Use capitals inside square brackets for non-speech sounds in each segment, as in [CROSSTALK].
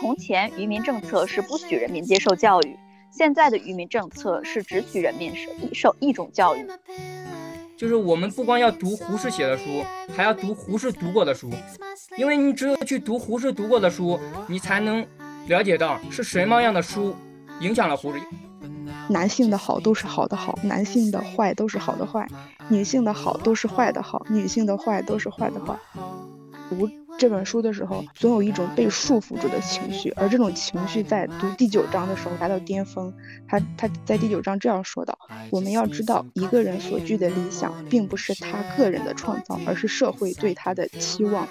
从前愚民政策是不许人民接受教育，现在的愚民政策是只许人民受一种教育。就是我们不光要读胡适写的书，还要读胡适读过的书，因为你只有去读胡适读过的书，你才能了解到是什么样的书影响了胡适。男性的好都是好的好，男性的坏都是好的坏，女性的好都是坏的好，女性的坏都是坏的坏。无这本书的时候，总有一种被束缚住的情绪，而这种情绪在读第九章的时候达到巅峰。他他在第九章这样说道：“我们要知道，一个人所具的理想，并不是他个人的创造，而是社会对他的期望。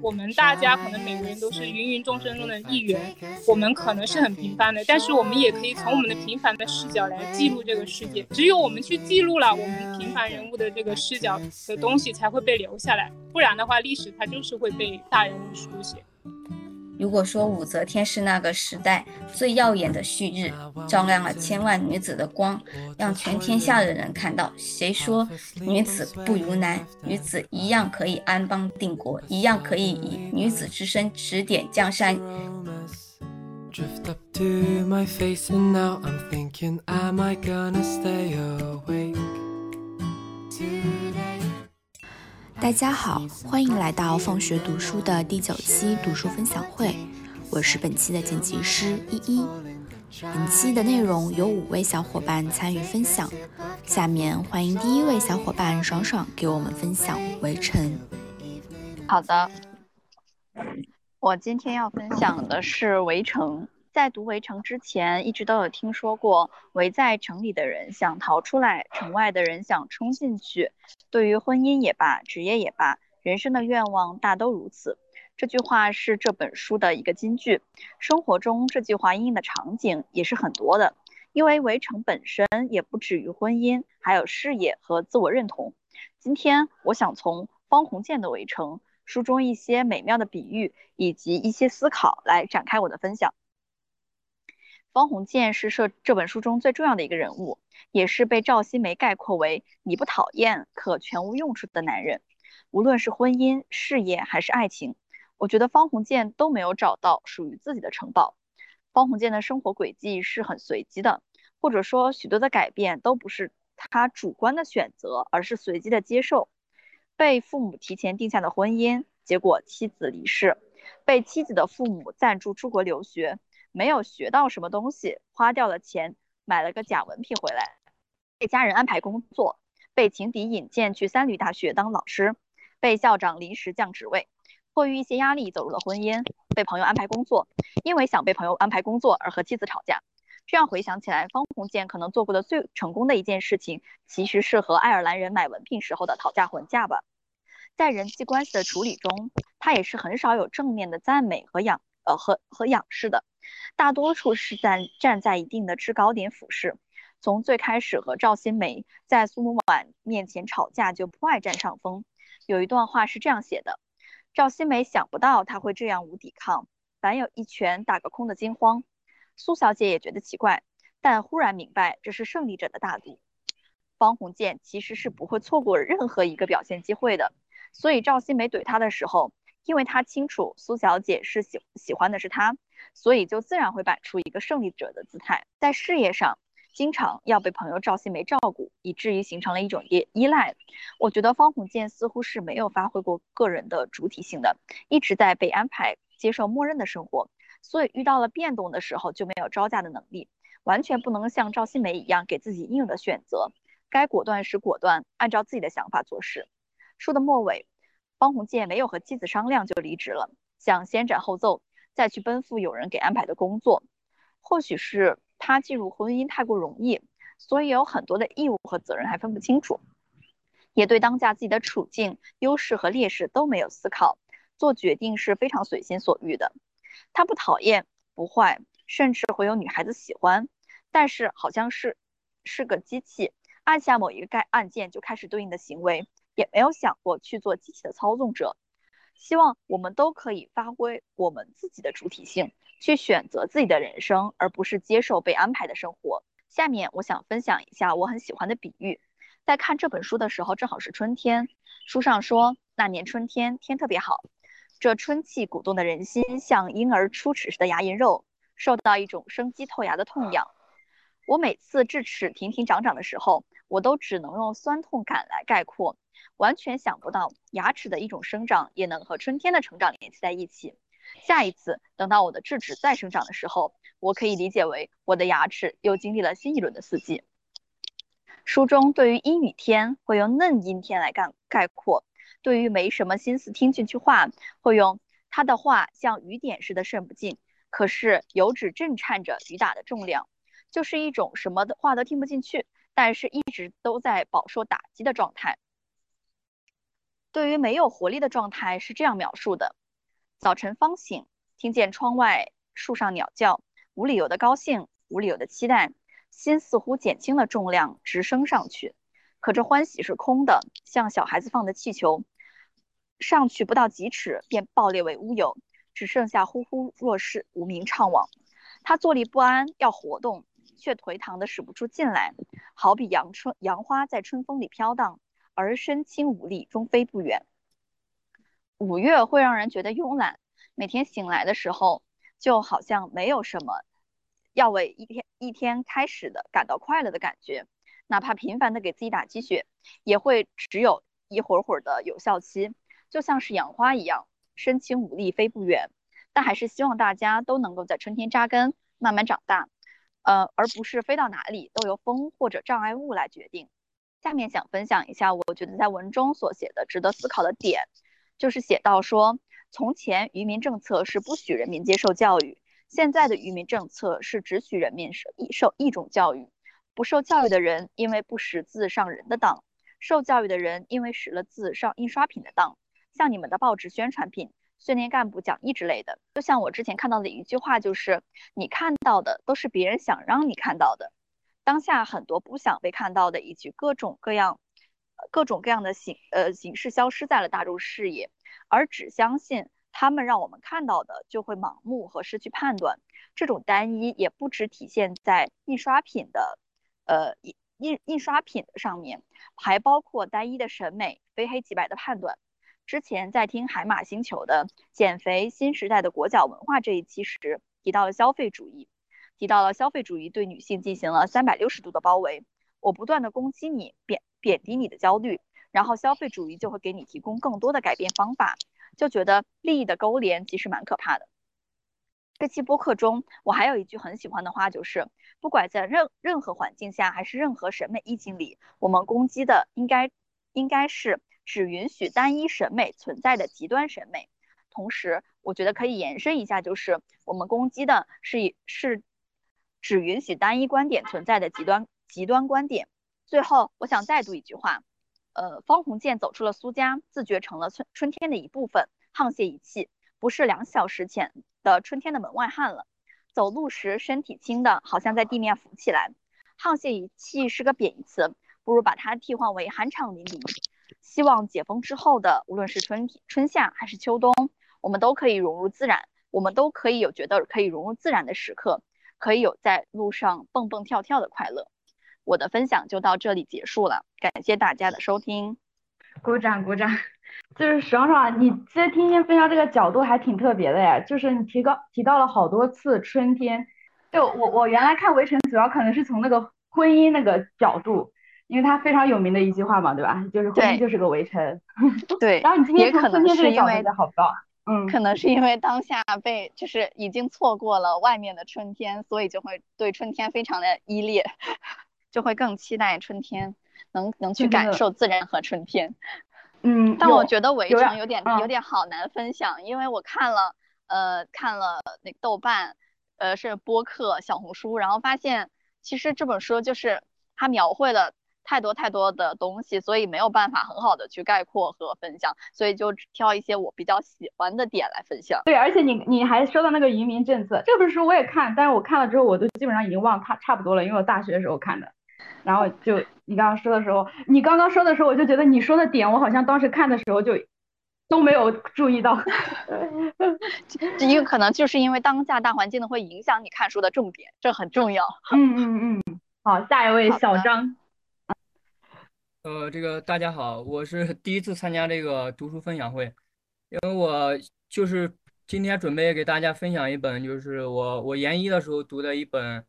我们大家可能每个人都是芸芸众生中的一员，我们可能是很平凡的，但是我们也可以从我们的平凡的视角来记录这个世界。只有我们去记录了我们平凡人物的这个视角的东西，才会被留下来。不然的话，历史它就是会被大人物书写。”如果说武则天是那个时代最耀眼的旭日，照亮了千万女子的光，让全天下的人看到，谁说女子不如男？女子一样可以安邦定国，一样可以以女子之身指点江山。大家好，欢迎来到放学读书的第九期读书分享会，我是本期的剪辑师依依。本期的内容有五位小伙伴参与分享，下面欢迎第一位小伙伴爽爽给我们分享《围城》。好的，我今天要分享的是《围城》。在读《围城》之前，一直都有听说过，围在城里的人想逃出来，城外的人想冲进去。对于婚姻也罢，职业也罢，人生的愿望大都如此。这句话是这本书的一个金句。生活中这句话应用的场景也是很多的，因为围城本身也不止于婚姻，还有事业和自我认同。今天我想从方鸿渐的《围城》书中一些美妙的比喻以及一些思考来展开我的分享。方鸿渐是这这本书中最重要的一个人物，也是被赵新梅概括为“你不讨厌，可全无用处”的男人。无论是婚姻、事业还是爱情，我觉得方鸿渐都没有找到属于自己的城堡。方鸿渐的生活轨迹是很随机的，或者说许多的改变都不是他主观的选择，而是随机的接受。被父母提前定下的婚姻，结果妻子离世，被妻子的父母赞助出国留学。没有学到什么东西，花掉了钱买了个假文凭回来，被家人安排工作，被情敌引荐去三闾大学当老师，被校长临时降职位，迫于一些压力走入了婚姻，被朋友安排工作，因为想被朋友安排工作而和妻子吵架。这样回想起来，方鸿渐可能做过的最成功的一件事情，其实是和爱尔兰人买文凭时候的讨价还价吧。在人际关系的处理中，他也是很少有正面的赞美和仰呃和和仰视的。大多数是在站在一定的制高点俯视。从最开始和赵新梅在苏母婉面前吵架，就不爱占上风。有一段话是这样写的：赵新梅想不到他会这样无抵抗，反有一拳打个空的惊慌。苏小姐也觉得奇怪，但忽然明白这是胜利者的大度。方鸿渐其实是不会错过任何一个表现机会的，所以赵新梅怼他的时候，因为他清楚苏小姐是喜喜欢的是他。所以就自然会摆出一个胜利者的姿态，在事业上经常要被朋友赵新梅照顾，以至于形成了一种依依赖。我觉得方鸿渐似乎是没有发挥过个人的主体性的，一直在被安排接受默认的生活，所以遇到了变动的时候就没有招架的能力，完全不能像赵新梅一样给自己应有的选择，该果断时果断，按照自己的想法做事。书的末尾，方鸿渐没有和妻子商量就离职了，想先斩后奏。再去奔赴有人给安排的工作，或许是他进入婚姻太过容易，所以有很多的义务和责任还分不清楚，也对当下自己的处境、优势和劣势都没有思考，做决定是非常随心所欲的。他不讨厌，不坏，甚至会有女孩子喜欢，但是好像是是个机器，按下某一个盖按键就开始对应的行为，也没有想过去做机器的操纵者。希望我们都可以发挥我们自己的主体性，去选择自己的人生，而不是接受被安排的生活。下面我想分享一下我很喜欢的比喻。在看这本书的时候，正好是春天。书上说，那年春天天特别好，这春气鼓动的人心，像婴儿出齿时的牙龈肉，受到一种生机透牙的痛痒。我每次智齿停停长长的时候，我都只能用酸痛感来概括，完全想不到牙齿的一种生长也能和春天的成长联系在一起。下一次等到我的智齿再生长的时候，我可以理解为我的牙齿又经历了新一轮的四季。书中对于阴雨天会用嫩阴天来概概括，对于没什么心思听进去话，会用他的话像雨点似的渗不进，可是油脂震颤着雨打的重量。就是一种什么的话都听不进去，但是一直都在饱受打击的状态。对于没有活力的状态是这样描述的：早晨方醒，听见窗外树上鸟叫，无理由的高兴，无理由的期待，心似乎减轻了重量，直升上去。可这欢喜是空的，像小孩子放的气球，上去不到几尺便爆裂为乌有，只剩下呼呼若是无名怅惘。他坐立不安，要活动。却颓唐的使不出劲来，好比阳春杨花在春风里飘荡，而身轻无力，终飞不远。五月会让人觉得慵懒，每天醒来的时候，就好像没有什么要为一天一天开始的感到快乐的感觉，哪怕频繁的给自己打鸡血，也会只有一会儿会儿的有效期，就像是养花一样，身轻无力，飞不远。但还是希望大家都能够在春天扎根，慢慢长大。呃，而不是飞到哪里都由风或者障碍物来决定。下面想分享一下，我觉得在文中所写的值得思考的点，就是写到说，从前愚民政策是不许人民接受教育，现在的愚民政策是只许人民受一受一种教育。不受教育的人因为不识字上人的当，受教育的人因为识了字上印刷品的当，像你们的报纸宣传品。训练干部讲义之类的，就像我之前看到的一句话，就是你看到的都是别人想让你看到的。当下很多不想被看到的，以及各种各样、各种各样的形呃形式消失在了大众视野，而只相信他们让我们看到的，就会盲目和失去判断。这种单一也不只体现在印刷品的呃印印印刷品的上面，还包括单一的审美、非黑即白的判断。之前在听海马星球的《减肥新时代的裹脚文化》这一期时，提到了消费主义，提到了消费主义对女性进行了三百六十度的包围。我不断的攻击你，贬贬低你的焦虑，然后消费主义就会给你提供更多的改变方法，就觉得利益的勾连其实蛮可怕的。这期播客中，我还有一句很喜欢的话，就是不管在任任何环境下，还是任何审美意境里，我们攻击的应该应该是。只允许单一审美存在的极端审美，同时，我觉得可以延伸一下，就是我们攻击的是是只允许单一观点存在的极端极端观点。最后，我想再读一句话，呃，方鸿渐走出了苏家，自觉成了春春天的一部分，沆瀣一气，不是两小时前的春天的门外汉了。走路时身体轻的，好像在地面浮起来。沆瀣一气是个贬义词，不如把它替换为酣畅淋漓。希望解封之后的，无论是春天春夏还是秋冬，我们都可以融入自然，我们都可以有觉得可以融入自然的时刻，可以有在路上蹦蹦跳跳的快乐。我的分享就到这里结束了，感谢大家的收听，鼓掌鼓掌。就是爽爽，你这天天分享这个角度还挺特别的呀，就是你提高提到了好多次春天。就我我原来看围城，主要可能是从那个婚姻那个角度。因为他非常有名的一句话嘛，对吧？就是婚姻就是个围城。对。然后你今天可能是因为好高，嗯，可能是因为当下被就是已经错过了外面的春天，所以就会对春天非常的依恋，[LAUGHS] 就会更期待春天，能能去感受自然和春天。嗯。但我觉得围城有点有点好难分享，因为我看了呃看了那豆瓣，呃是播客、小红书，然后发现其实这本书就是它描绘了。太多太多的东西，所以没有办法很好的去概括和分享，所以就挑一些我比较喜欢的点来分享。对，而且你你还说到那个移民政策，这本书我也看，但是我看了之后，我都基本上已经忘差差不多了，因为我大学的时候看的。然后就你刚刚说的时候，你刚刚说的时候，我就觉得你说的点，我好像当时看的时候就都没有注意到。[LAUGHS] 这一个可能就是因为当下大环境的会影响你看书的重点，这很重要。嗯嗯嗯。好，下一位小张。呃，这个大家好，我是 [LAUGHS] 第一次参加这个读书分享会，因为我就是今天准备给大家分享一本，就是我我研一的时候读的一本，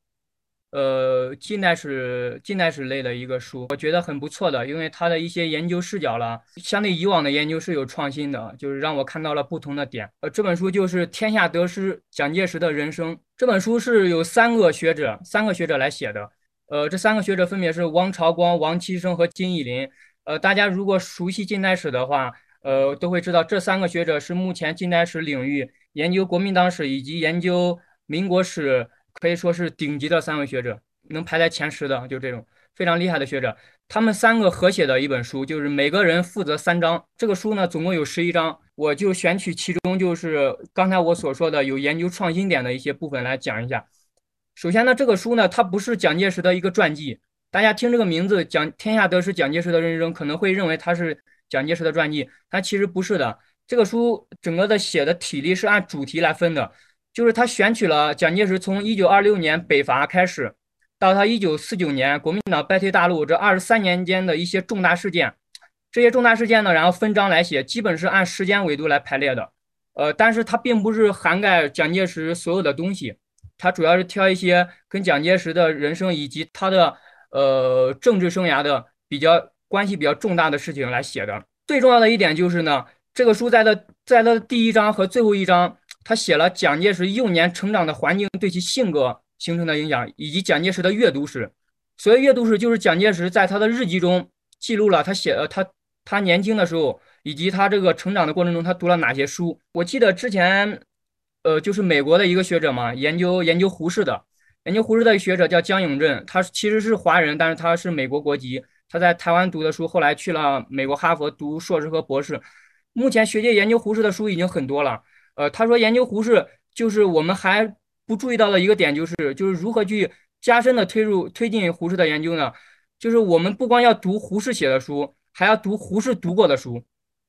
呃，近代史近代史类的一个书，我觉得很不错的，因为它的一些研究视角了，相对以往的研究是有创新的，就是让我看到了不同的点。呃，这本书就是《天下得失：蒋介石的人生》，这本书是有三个学者三个学者来写的。呃，这三个学者分别是汪朝光、王岐生和金义林。呃，大家如果熟悉近代史的话，呃，都会知道这三个学者是目前近代史领域研究国民党史以及研究民国史可以说是顶级的三位学者，能排在前十的，就这种非常厉害的学者。他们三个合写的一本书，就是每个人负责三章。这个书呢，总共有十一章，我就选取其中就是刚才我所说的有研究创新点的一些部分来讲一下。首先呢，这个书呢，它不是蒋介石的一个传记。大家听这个名字“蒋天下得失蒋介石的人生”，可能会认为它是蒋介石的传记，它其实不是的。这个书整个的写的体例是按主题来分的，就是他选取了蒋介石从一九二六年北伐开始，到他一九四九年国民党败退大陆这二十三年间的一些重大事件。这些重大事件呢，然后分章来写，基本是按时间维度来排列的。呃，但是它并不是涵盖蒋介石所有的东西。他主要是挑一些跟蒋介石的人生以及他的呃政治生涯的比较关系比较重大的事情来写的。最重要的一点就是呢，这个书在的在他的第一章和最后一章，他写了蒋介石幼年成长的环境对其性格形成的影响，以及蒋介石的阅读史。所谓阅读史，就是蒋介石在他的日记中记录了他写呃他他年轻的时候以及他这个成长的过程中他读了哪些书。我记得之前。呃，就是美国的一个学者嘛，研究研究胡适的，研究胡适的学者叫江永镇，他其实是华人，但是他是美国国籍，他在台湾读的书，后来去了美国哈佛读硕士和博士。目前学界研究胡适的书已经很多了。呃，他说研究胡适，就是我们还不注意到的一个点，就是就是如何去加深的推入推进胡适的研究呢？就是我们不光要读胡适写的书，还要读胡适读过的书，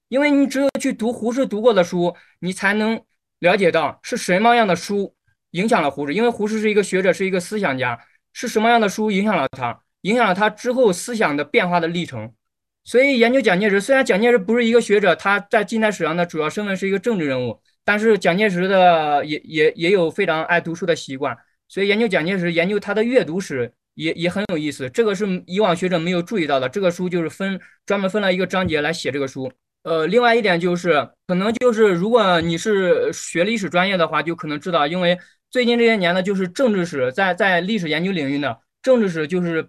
因为你只有去读胡适读过的书，你才能。了解到是什么样的书影响了胡适，因为胡适是一个学者，是一个思想家，是什么样的书影响了他，影响了他之后思想的变化的历程。所以研究蒋介石，虽然蒋介石不是一个学者，他在近代史上的主要身份是一个政治人物，但是蒋介石的也也也有非常爱读书的习惯，所以研究蒋介石，研究他的阅读史也也很有意思。这个是以往学者没有注意到的。这个书就是分专门分了一个章节来写这个书。呃，另外一点就是，可能就是，如果你是学历史专业的话，就可能知道，因为最近这些年呢，就是政治史在在历史研究领域呢，政治史就是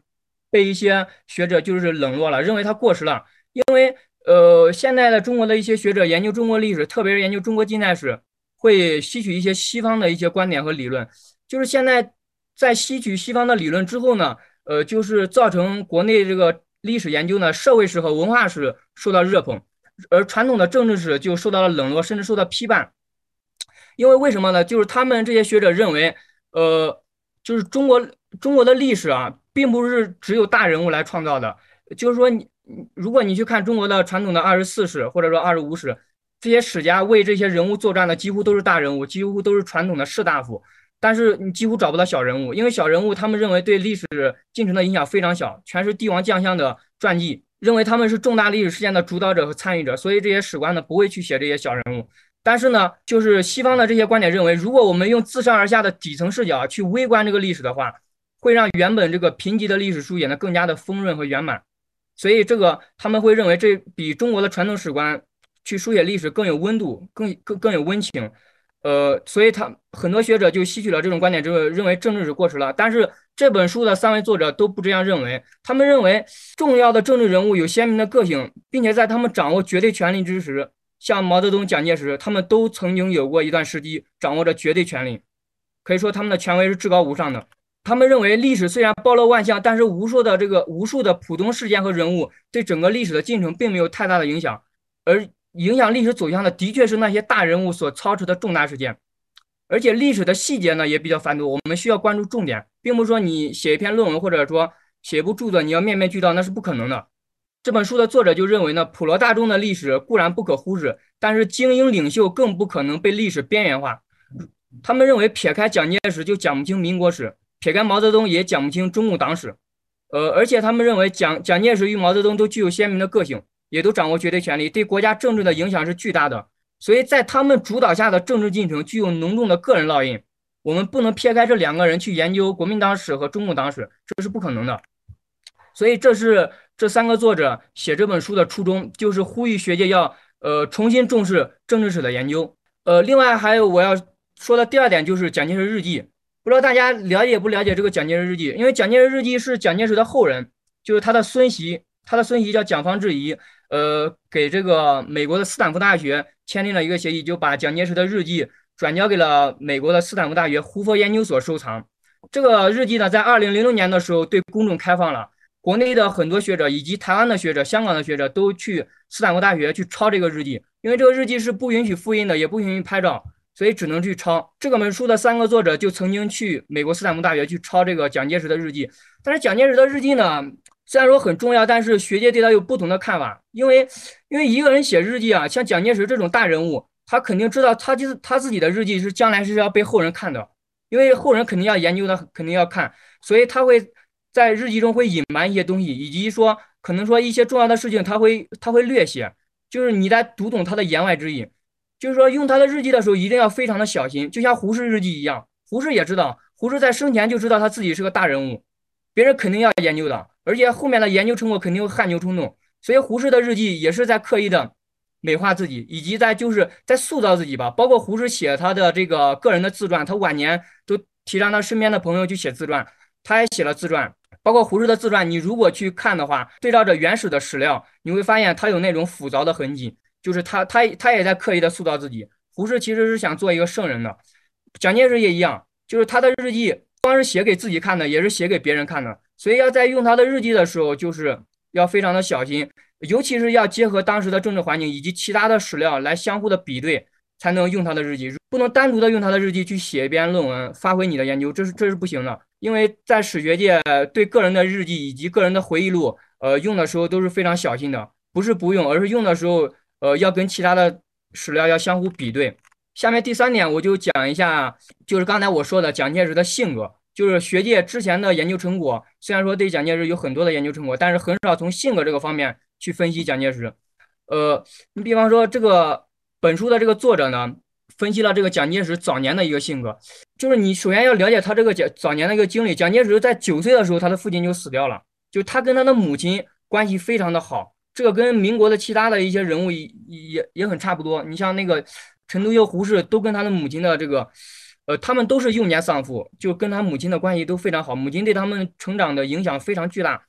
被一些学者就是冷落了，认为它过时了。因为呃，现在的中国的一些学者研究中国历史，特别是研究中国近代史，会吸取一些西方的一些观点和理论。就是现在在吸取西方的理论之后呢，呃，就是造成国内这个历史研究呢，社会史和文化史受到热捧。而传统的政治史就受到了冷落，甚至受到批判。因为为什么呢？就是他们这些学者认为，呃，就是中国中国的历史啊，并不是只有大人物来创造的。就是说，你如果你去看中国的传统的二十四史或者说二十五史，这些史家为这些人物作传的几乎都是大人物，几乎都是传统的士大夫。但是你几乎找不到小人物，因为小人物他们认为对历史进程的影响非常小，全是帝王将相的传记。认为他们是重大历史事件的主导者和参与者，所以这些史官呢不会去写这些小人物。但是呢，就是西方的这些观点认为，如果我们用自上而下的底层视角去微观这个历史的话，会让原本这个贫瘠的历史书演得更加的丰润和圆满。所以这个他们会认为这比中国的传统史观去书写历史更有温度，更更更有温情。呃，所以他很多学者就吸取了这种观点之后，认为政治史过时了。但是这本书的三位作者都不这样认为，他们认为重要的政治人物有鲜明的个性，并且在他们掌握绝对权力之时，像毛泽东、蒋介石，他们都曾经有过一段时期掌握着绝对权力，可以说他们的权威是至高无上的。他们认为历史虽然包罗万象，但是无数的这个无数的普通事件和人物对整个历史的进程并没有太大的影响，而。影响历史走向的，的确是那些大人物所操持的重大事件，而且历史的细节呢也比较繁多。我们需要关注重点，并不是说你写一篇论文或者说写一部著作，你要面面俱到，那是不可能的。这本书的作者就认为呢，普罗大众的历史固然不可忽视，但是精英领袖更不可能被历史边缘化。他们认为，撇开蒋介石就讲不清民国史，撇开毛泽东也讲不清中共党史。呃，而且他们认为蒋蒋介石与毛泽东都具有鲜明的个性，也都掌握绝对权力，对国家政治的影响是巨大的。所以在他们主导下的政治进程具有浓重的个人烙印。我们不能撇开这两个人去研究国民党史和中共党史，这是不可能的。所以，这是这三个作者写这本书的初衷，就是呼吁学界要呃重新重视政治史的研究。呃，另外还有我要说的第二点就是蒋介石日记，不知道大家了解不了解这个蒋介石日记？因为蒋介石日记是蒋介石的后人，就是他的孙媳，他的孙媳叫蒋方智怡，呃，给这个美国的斯坦福大学签订了一个协议，就把蒋介石的日记。转交给了美国的斯坦福大学胡佛研究所收藏。这个日记呢，在二零零六年的时候对公众开放了。国内的很多学者以及台湾的学者、香港的学者都去斯坦福大学去抄这个日记，因为这个日记是不允许复印的，也不允许拍照，所以只能去抄。这本书的三个作者就曾经去美国斯坦福大学去抄这个蒋介石的日记。但是蒋介石的日记呢，虽然说很重要，但是学界对他有不同的看法。因为，因为一个人写日记啊，像蒋介石这种大人物。他肯定知道，他就是他自己的日记是将来是要被后人看的，因为后人肯定要研究的，肯定要看，所以他会在日记中会隐瞒一些东西，以及说可能说一些重要的事情他会他会略写，就是你在读懂他的言外之意，就是说用他的日记的时候一定要非常的小心，就像胡适日记一样，胡适也知道，胡适在生前就知道他自己是个大人物，别人肯定要研究的，而且后面的研究成果肯定会汗牛充栋，所以胡适的日记也是在刻意的。美化自己，以及在就是在塑造自己吧。包括胡适写他的这个个人的自传，他晚年都提倡他身边的朋友去写自传，他也写了自传。包括胡适的自传，你如果去看的话，对照着原始的史料，你会发现他有那种复杂的痕迹，就是他他他也在刻意的塑造自己。胡适其实是想做一个圣人的，蒋介石也一样，就是他的日记光是写给自己看的，也是写给别人看的。所以要在用他的日记的时候，就是要非常的小心。尤其是要结合当时的政治环境以及其他的史料来相互的比对，才能用他的日记，不能单独的用他的日记去写一篇论文，发挥你的研究，这是这是不行的。因为在史学界，对个人的日记以及个人的回忆录，呃，用的时候都是非常小心的，不是不用，而是用的时候，呃，要跟其他的史料要相互比对。下面第三点，我就讲一下，就是刚才我说的蒋介石的性格。就是学界之前的研究成果，虽然说对蒋介石有很多的研究成果，但是很少从性格这个方面去分析蒋介石。呃，你比方说这个本书的这个作者呢，分析了这个蒋介石早年的一个性格，就是你首先要了解他这个早早年的一个经历。蒋介石在九岁的时候，他的父亲就死掉了，就他跟他的母亲关系非常的好，这个跟民国的其他的一些人物也也也很差不多。你像那个陈独秀、胡适，都跟他的母亲的这个。呃，他们都是幼年丧父，就跟他母亲的关系都非常好，母亲对他们成长的影响非常巨大。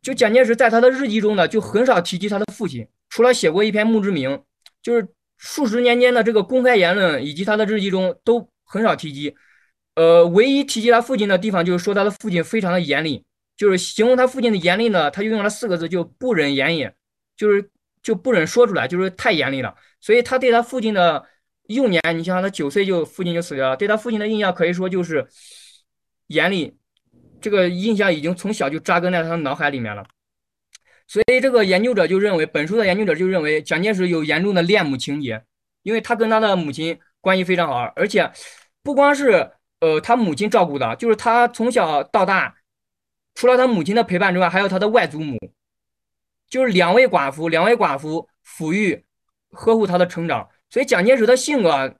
就蒋介石在他的日记中呢，就很少提及他的父亲，除了写过一篇墓志铭，就是数十年间的这个公开言论以及他的日记中都很少提及。呃，唯一提及他父亲的地方，就是说他的父亲非常的严厉，就是形容他父亲的严厉呢，他就用了四个字，就不忍言也，就是就不忍说出来，就是太严厉了。所以他对他父亲的。幼年，你像他九岁就父亲就死掉了，对他父亲的印象可以说就是严厉，这个印象已经从小就扎根在他的脑海里面了。所以这个研究者就认为，本书的研究者就认为蒋介石有严重的恋母情节，因为他跟他的母亲关系非常好，而且不光是呃他母亲照顾的，就是他从小到大，除了他母亲的陪伴之外，还有他的外祖母，就是两位寡妇，两位寡妇抚育呵护他的成长。所以蒋介石的性格，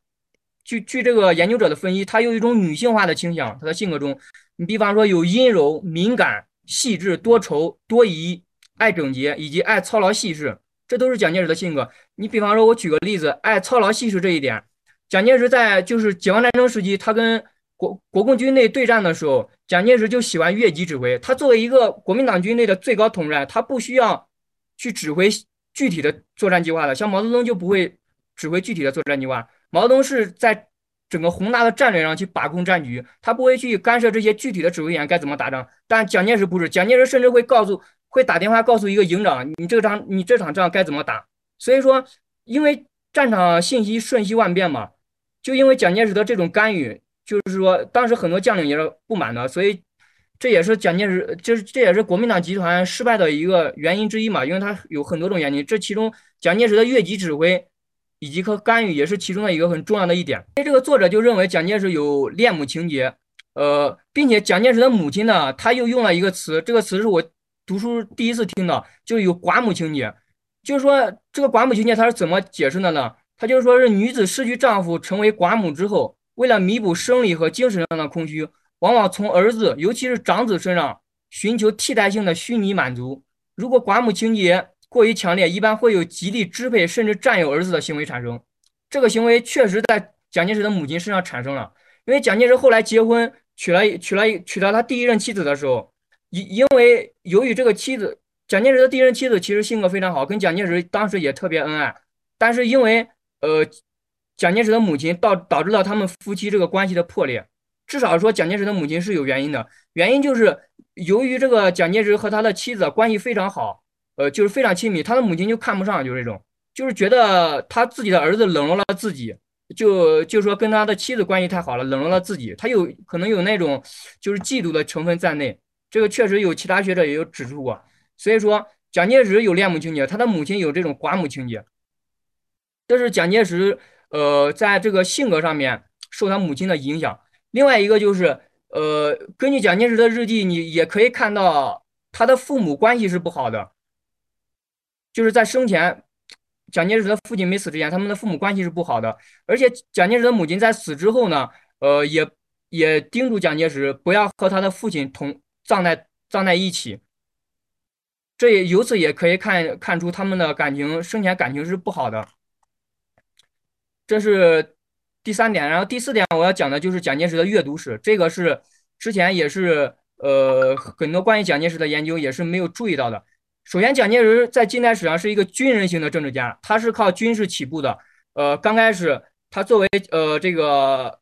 据据这个研究者的分析，他有一种女性化的倾向。他的性格中，你比方说有阴柔、敏感、细致、多愁、多疑、爱整洁以及爱操劳细事，这都是蒋介石的性格。你比方说，我举个例子，爱操劳细事这一点，蒋介石在就是解放战争时期，他跟国国共军队对战的时候，蒋介石就喜欢越级指挥。他作为一个国民党军队的最高统帅，他不需要去指挥具体的作战计划的，像毛泽东就不会。指挥具体的作战计划，毛泽东是在整个宏大的战略上去把控战局，他不会去干涉这些具体的指挥员该怎么打仗。但蒋介石不是，蒋介石甚至会告诉，会打电话告诉一个营长，你这场你这场仗该怎么打。所以说，因为战场信息瞬息万变嘛，就因为蒋介石的这种干预，就是说当时很多将领也是不满的，所以这也是蒋介石，这这也是国民党集团失败的一个原因之一嘛，因为他有很多种原因，这其中蒋介石的越级指挥。以及和干预也是其中的一个很重要的一点。所以这个作者就认为蒋介石有恋母情节，呃，并且蒋介石的母亲呢，他又用了一个词，这个词是我读书第一次听到，就有寡母情节。就是说，这个寡母情节他是怎么解释的呢？他就是说是女子失去丈夫，成为寡母之后，为了弥补生理和精神上的空虚，往往从儿子，尤其是长子身上寻求替代性的虚拟满足。如果寡母情节过于强烈，一般会有极力支配甚至占有儿子的行为产生。这个行为确实在蒋介石的母亲身上产生了，因为蒋介石后来结婚娶了娶了娶到他第一任妻子的时候，因因为由于这个妻子。蒋介石的第一任妻子其实性格非常好，跟蒋介石当时也特别恩爱，但是因为呃蒋介石的母亲导导致了他们夫妻这个关系的破裂。至少说蒋介石的母亲是有原因的，原因就是由于这个蒋介石和他的妻子关系非常好，呃就是非常亲密，他的母亲就看不上，就是这种，就是觉得他自己的儿子冷落了自己，就就说跟他的妻子关系太好了，冷落了自己，他有可能有那种就是嫉妒的成分在内。这个确实有其他学者也有指出过。所以说，蒋介石有恋母情节，他的母亲有这种寡母情节。这是蒋介石呃在这个性格上面受他母亲的影响。另外一个就是，呃，根据蒋介石的日记，你也可以看到他的父母关系是不好的。就是在生前，蒋介石的父亲没死之前，他们的父母关系是不好的。而且蒋介石的母亲在死之后呢，呃，也也叮嘱蒋介石不要和他的父亲同葬在葬在一起。这也由此也可以看看出他们的感情生前感情是不好的，这是第三点。然后第四点我要讲的就是蒋介石的阅读史，这个是之前也是呃很多关于蒋介石的研究也是没有注意到的。首先，蒋介石在近代史上是一个军人型的政治家，他是靠军事起步的。呃，刚开始他作为呃这个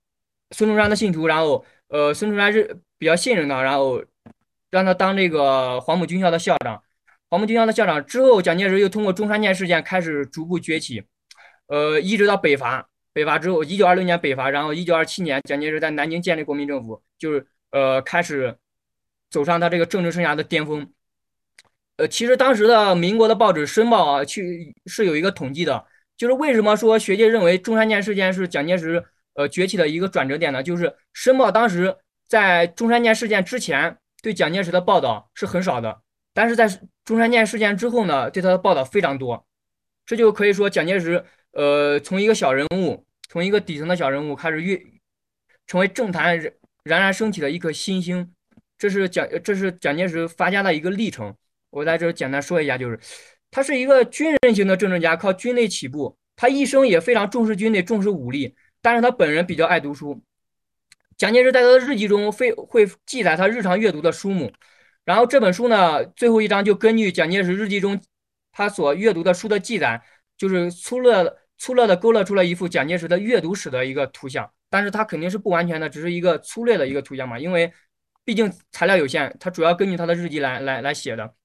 孙中山的信徒，然后呃孙中山是比较信任他，然后让他当这个黄埔军校的校长。黄埔军校的校长之后，蒋介石又通过中山舰事件开始逐步崛起，呃，一直到北伐。北伐之后，一九二六年北伐，然后一九二七年，蒋介石在南京建立国民政府，就是呃，开始走上他这个政治生涯的巅峰。呃，其实当时的民国的报纸《申报》啊，去是有一个统计的，就是为什么说学界认为中山舰事件是蒋介石呃崛起的一个转折点呢？就是《申报》当时在中山舰事件之前对蒋介石的报道是很少的。但是在中山舰事件之后呢，对他的报道非常多，这就可以说蒋介石，呃，从一个小人物，从一个底层的小人物开始越成为政坛冉冉升起的一颗新星，这是蒋这是蒋介石发家的一个历程。我在这简单说一下，就是他是一个军人型的政治家，靠军队起步，他一生也非常重视军队，重视武力，但是他本人比较爱读书。蒋介石在他的日记中非会记载他日常阅读的书目。然后这本书呢，最后一章就根据蒋介石日记中他所阅读的书的记载，就是粗略粗略的勾勒出了一幅蒋介石的阅读史的一个图像。但是它肯定是不完全的，只是一个粗略的一个图像嘛，因为毕竟材料有限，他主要根据他的日记来来来写的。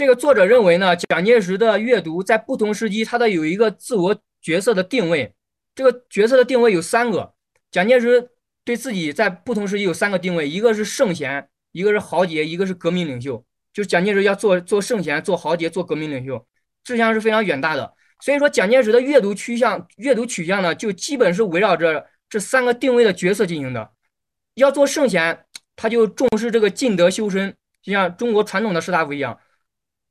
这个作者认为呢，蒋介石的阅读在不同时期，他的有一个自我角色的定位。这个角色的定位有三个，蒋介石对自己在不同时期有三个定位，一个是圣贤。一个是豪杰，一个是革命领袖，就蒋介石要做做圣贤、做豪杰、做革命领袖，志向是非常远大的。所以说，蒋介石的阅读趋向、阅读取向呢，就基本是围绕着这三个定位的角色进行的。要做圣贤，他就重视这个尽德修身，就像中国传统的士大夫一样；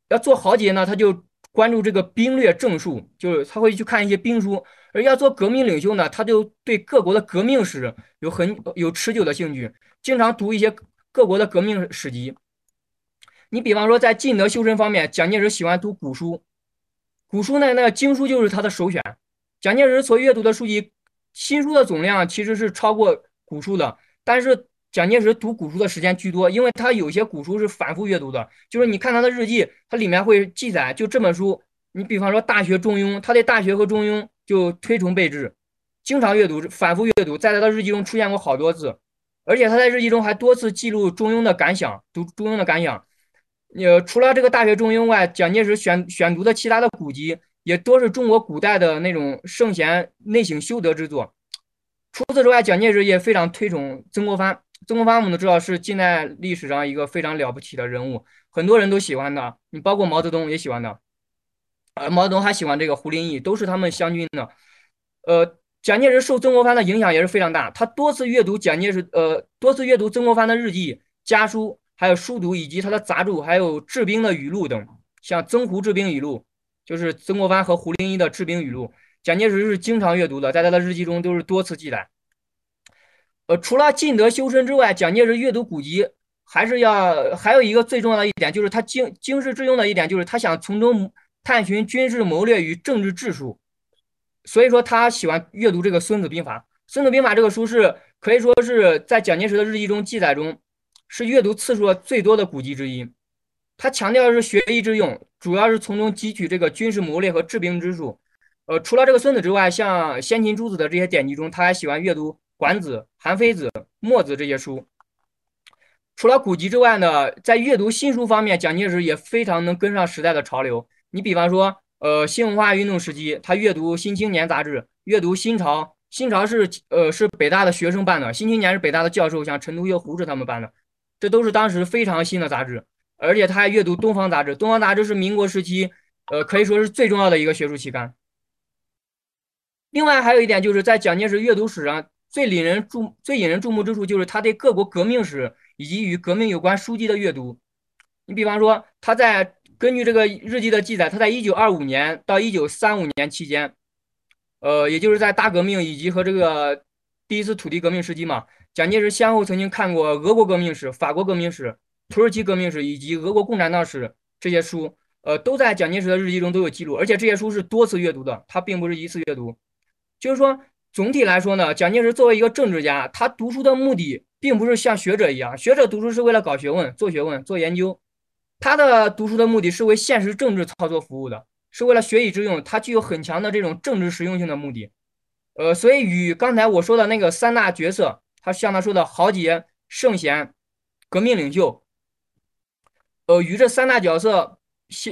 要做豪杰呢，他就关注这个兵略政术，就是他会去看一些兵书；而要做革命领袖呢，他就对各国的革命史有很有持久的兴趣，经常读一些。各国的革命史籍，你比方说在进德修身方面，蒋介石喜欢读古书，古书呢，那个经书就是他的首选。蒋介石所阅读的书籍，新书的总量其实是超过古书的，但是蒋介石读古书的时间居多，因为他有些古书是反复阅读的。就是你看他的日记，他里面会记载，就这本书，你比方说《大学》《中庸》，他对《大学》和《中庸》就推崇备至，经常阅读，反复阅读，在他的日记中出现过好多次。而且他在日记中还多次记录中庸的感想，读中庸的感想。呃，除了这个《大学》《中庸》外，蒋介石选选读的其他的古籍也多是中国古代的那种圣贤内省修德之作。除此之外，蒋介石也非常推崇曾国藩。曾国藩我们都知道是近代历史上一个非常了不起的人物，很多人都喜欢他，你包括毛泽东也喜欢他。呃，毛泽东还喜欢这个胡林翼，都是他们湘军的。呃，蒋介石受曾国藩的影响也是非常大，他多次阅读蒋介石，呃，多次阅读曾国藩的日记、家书，还有书读，以及他的杂著，还有治兵的语录等，像《曾胡治兵语录》，就是曾国藩和胡林翼的治兵语录，蒋介石是经常阅读的，在他的日记中都是多次记载。呃，除了尽德修身之外，蒋介石阅读古籍，还是要还有一个最重要的一点，就是他经经世致用的一点，就是他想从中探寻军事谋略与政治治术。所以说，他喜欢阅读这个《孙子兵法》。《孙子兵法》这个书是可以说是在蒋介石的日记中记载中是阅读次数最多的古籍之一。他强调的是学以致用，主要是从中汲取这个军事谋略和治兵之术。呃，除了这个孙子之外，像先秦诸子的这些典籍中，他还喜欢阅读。管子、韩非子、墨子这些书，除了古籍之外呢，在阅读新书方面，蒋介石也非常能跟上时代的潮流。你比方说，呃，新文化运动时期，他阅读《新青年》杂志，阅读《新潮》。新潮是呃是北大的学生办的，《新青年》是北大的教授，像陈独秀、胡适他们办的，这都是当时非常新的杂志。而且他还阅读《东方杂志》，《东方杂志》是民国时期，呃，可以说是最重要的一个学术期刊。另外还有一点，就是在蒋介石阅读史上。最引人注最引人注目之处就是他对各国革命史以及与革命有关书籍的阅读。你比方说，他在根据这个日记的记载，他在一九二五年到一九三五年期间，呃，也就是在大革命以及和这个第一次土地革命时期嘛，蒋介石先后曾经看过俄国革命史、法国革命史、土耳其革命史以及俄国共产党史这些书，呃，都在蒋介石的日记中都有记录，而且这些书是多次阅读的，他并不是一次阅读，就是说。总体来说呢，蒋介石作为一个政治家，他读书的目的并不是像学者一样，学者读书是为了搞学问、做学问、做研究，他的读书的目的是为现实政治操作服务的，是为了学以致用，他具有很强的这种政治实用性的目的。呃，所以与刚才我说的那个三大角色，他像他说的豪杰、圣贤、革命领袖，呃，与这三大角色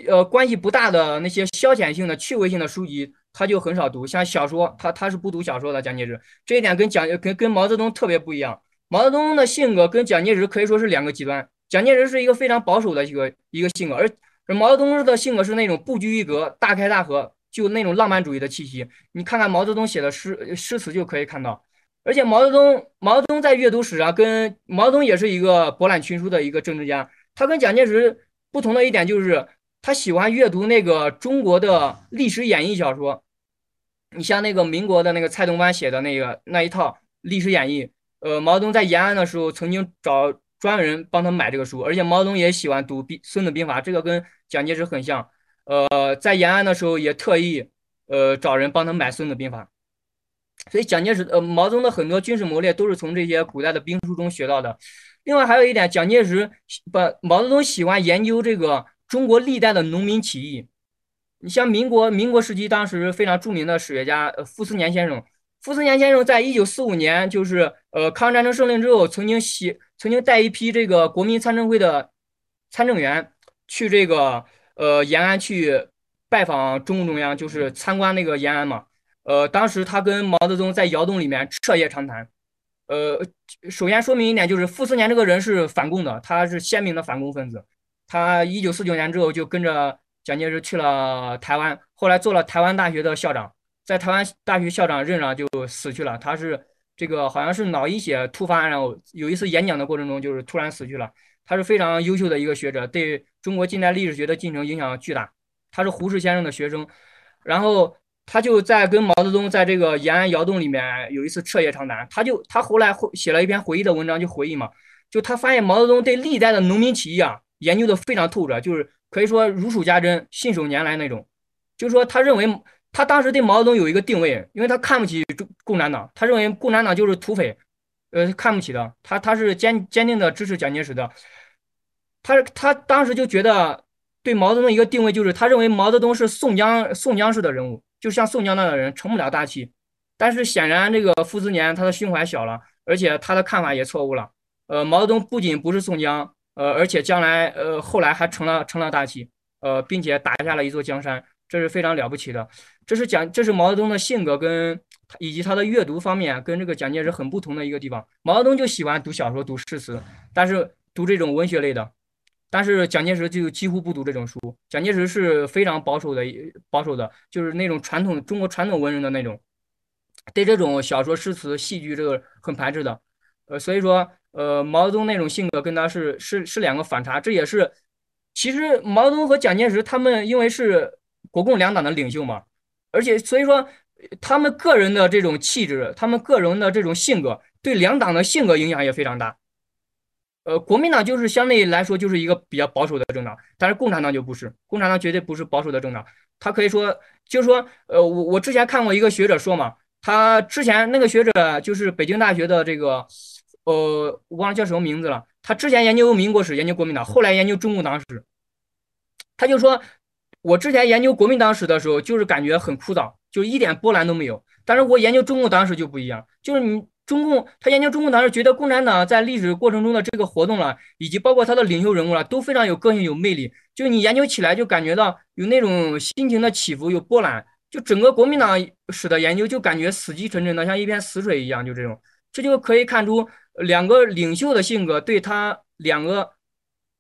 呃关系不大的那些消遣性的、趣味性的书籍。他就很少读，像小说，他他是不读小说的。蒋介石这一点跟蒋跟跟毛泽东特别不一样。毛泽东的性格跟蒋介石可以说是两个极端。蒋介石是一个非常保守的一个一个性格，而而毛泽东的性格是那种不拘一格、大开大合，就那种浪漫主义的气息。你看看毛泽东写的诗诗词就可以看到。而且毛泽东毛泽东在阅读史上跟毛泽东也是一个博览群书的一个政治家。他跟蒋介石不同的一点就是他喜欢阅读那个中国的历史演义小说。你像那个民国的那个蔡东藩写的那个那一套历史演义，呃，毛泽东在延安的时候曾经找专人帮他买这个书，而且毛泽东也喜欢读《兵孙子兵法》，这个跟蒋介石很像。呃，在延安的时候也特意呃找人帮他买《孙子兵法》，所以蒋介石呃毛泽东的很多军事谋略都是从这些古代的兵书中学到的。另外还有一点，蒋介石不毛泽东喜欢研究这个中国历代的农民起义。你像民国民国时期，当时非常著名的史学家呃傅斯年先生，傅斯年先生在一九四五年，就是呃抗日战争胜利之后，曾经写曾经带一批这个国民参政会的参政员去这个呃延安去拜访中共中央，就是参观那个延安嘛。呃，当时他跟毛泽东在窑洞里面彻夜长谈。呃，首先说明一点，就是傅斯年这个人是反共的，他是鲜明的反共分子。他一九四九年之后就跟着。蒋介石去了台湾，后来做了台湾大学的校长，在台湾大学校长任上就死去了。他是这个好像是脑溢血突发，然后有一次演讲的过程中就是突然死去了。他是非常优秀的一个学者，对中国近代历史学的进程影响巨大。他是胡适先生的学生，然后他就在跟毛泽东在这个延安窑洞里面有一次彻夜长谈。他就他后来写了一篇回忆的文章，就回忆嘛，就他发现毛泽东对历代的农民起义啊研究的非常透彻，就是。可以说如数家珍、信手拈来那种，就是说，他认为他当时对毛泽东有一个定位，因为他看不起共共产党，他认为共产党就是土匪，呃，看不起的。他他是坚坚定的支持蒋介石的。他他当时就觉得对毛泽东一个定位就是，他认为毛泽东是宋江宋江式的人物，就像宋江那样的人，成不了大器。但是显然这个傅斯年他的胸怀小了，而且他的看法也错误了。呃，毛泽东不仅不是宋江。呃，而且将来，呃，后来还成了成了大器，呃，并且打下了一座江山，这是非常了不起的。这是蒋，这是毛泽东的性格跟以及他的阅读方面跟这个蒋介石很不同的一个地方。毛泽东就喜欢读小说、读诗词，但是读这种文学类的，但是蒋介石就几乎不读这种书。蒋介石是非常保守的，保守的，就是那种传统中国传统文人的那种。对这种小说、诗词、戏剧这个很排斥的。呃，所以说，呃，毛泽东那种性格跟他是是是两个反差。这也是，其实毛泽东和蒋介石他们因为是国共两党的领袖嘛，而且所以说他们个人的这种气质，他们个人的这种性格，对两党的性格影响也非常大。呃，国民党就是相对来说就是一个比较保守的政党，但是共产党就不是，共产党绝对不是保守的政党。他可以说，就是说，呃，我我之前看过一个学者说嘛，他之前那个学者就是北京大学的这个，呃，我忘了叫什么名字了。他之前研究民国史，研究国民党，后来研究中共党史。他就说，我之前研究国民党史的时候，就是感觉很枯燥，就一点波澜都没有。但是我研究中共党史就不一样，就是你。中共，他研究中共党史觉得共产党在历史过程中的这个活动了，以及包括他的领袖人物了，都非常有个性、有魅力。就你研究起来，就感觉到有那种心情的起伏、有波澜。就整个国民党史的研究，就感觉死气沉沉的，像一片死水一样。就这种，这就可以看出两个领袖的性格对他两个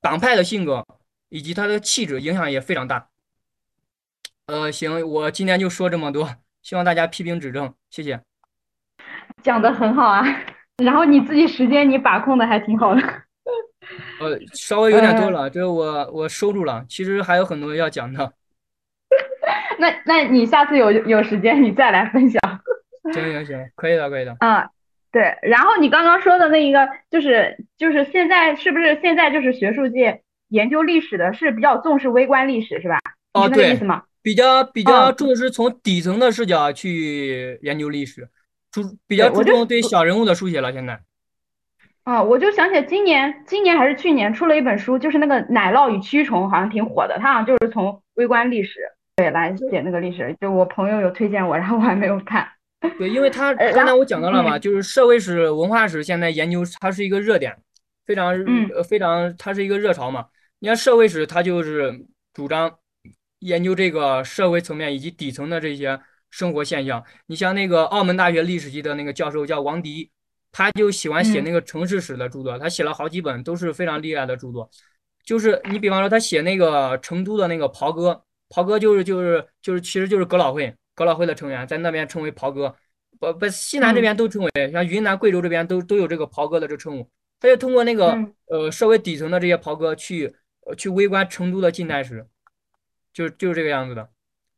党派的性格以及他的气质影响也非常大。呃，行，我今天就说这么多，希望大家批评指正，谢谢。讲的很好啊，然后你自己时间你把控的还挺好的。呃，稍微有点多了，这我我收住了。其实还有很多要讲的。[LAUGHS] 那那你下次有有时间你再来分享。行行行，可以的可以的。嗯，对。然后你刚刚说的那一个，就是就是现在是不是现在就是学术界研究历史的是比较重视微观历史是吧？哦，对。意思吗？比较比较重视从底层的视角去研究历史。注比较注重对小人物的书写了，现在。啊，我就想起今年，今年还是去年出了一本书，就是那个奶酪与蛆虫，好像挺火的。他好像就是从微观历史对来写那个历史，就我朋友有推荐我，然后我还没有看。对，因为他 [LAUGHS] 刚才我讲到了嘛，就是社会史、文化史现在研究它是一个热点，非常呃非常，它是一个热潮嘛。你看社会史，它就是主张研究这个社会层面以及底层的这些。生活现象，你像那个澳门大学历史系的那个教授叫王迪，他就喜欢写那个城市史的著作，他写了好几本，都是非常厉害的著作。就是你比方说，他写那个成都的那个袍哥，袍哥就是就是就是其实就是哥老会，哥老会的成员在那边称为袍哥，不不西南这边都称为，像云南、贵州这边都都有这个袍哥的这个称呼。他就通过那个呃社会底层的这些袍哥去去微观成都的近代史，就就是这个样子的。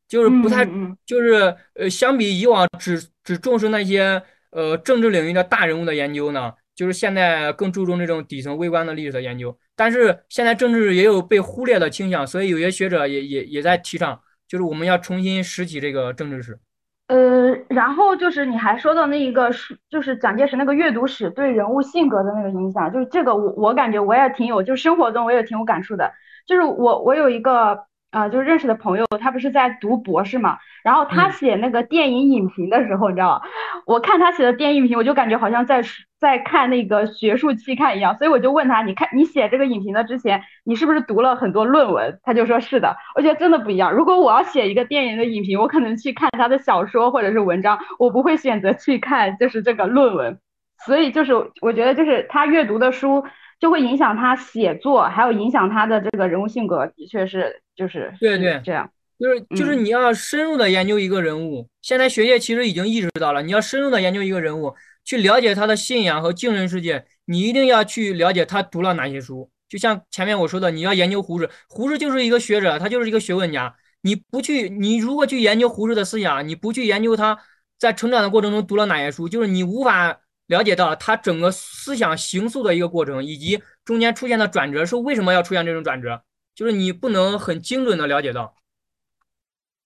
就是不太，就是呃，相比以往只只重视那些呃政治领域的大人物的研究呢，就是现在更注重这种底层微观的历史的研究。但是现在政治也有被忽略的倾向，所以有些学者也也也在提倡，就是我们要重新拾起这个政治史。呃，然后就是你还说到那一个是，就是蒋介石那个阅读史对人物性格的那个影响，就是这个我我感觉我也挺有，就生活中我也挺有感触的，就是我我有一个。啊，就是认识的朋友，他不是在读博士嘛，然后他写那个电影影评的时候，你知道吗？我看他写的电影影评，我就感觉好像在在看那个学术期刊一样，所以我就问他，你看你写这个影评的之前，你是不是读了很多论文？他就说是的，我觉得真的不一样。如果我要写一个电影的影评，我可能去看他的小说或者是文章，我不会选择去看就是这个论文。所以就是我觉得就是他阅读的书。就会影响他写作，还有影响他的这个人物性格，的确是就是对对这样，就是就是你要深入的研究一个人物，现在学界其实已经意识到了，你要深入的研究一个人物，去了解他的信仰和精神世界，你一定要去了解他读了哪些书。就像前面我说的，你要研究胡适，胡适就是一个学者，他就是一个学问家。你不去，你如果去研究胡适的思想，你不去研究他在成长的过程中读了哪些书，就是你无法。了解到他整个思想形塑的一个过程，以及中间出现的转折是为什么要出现这种转折，就是你不能很精准的了解到。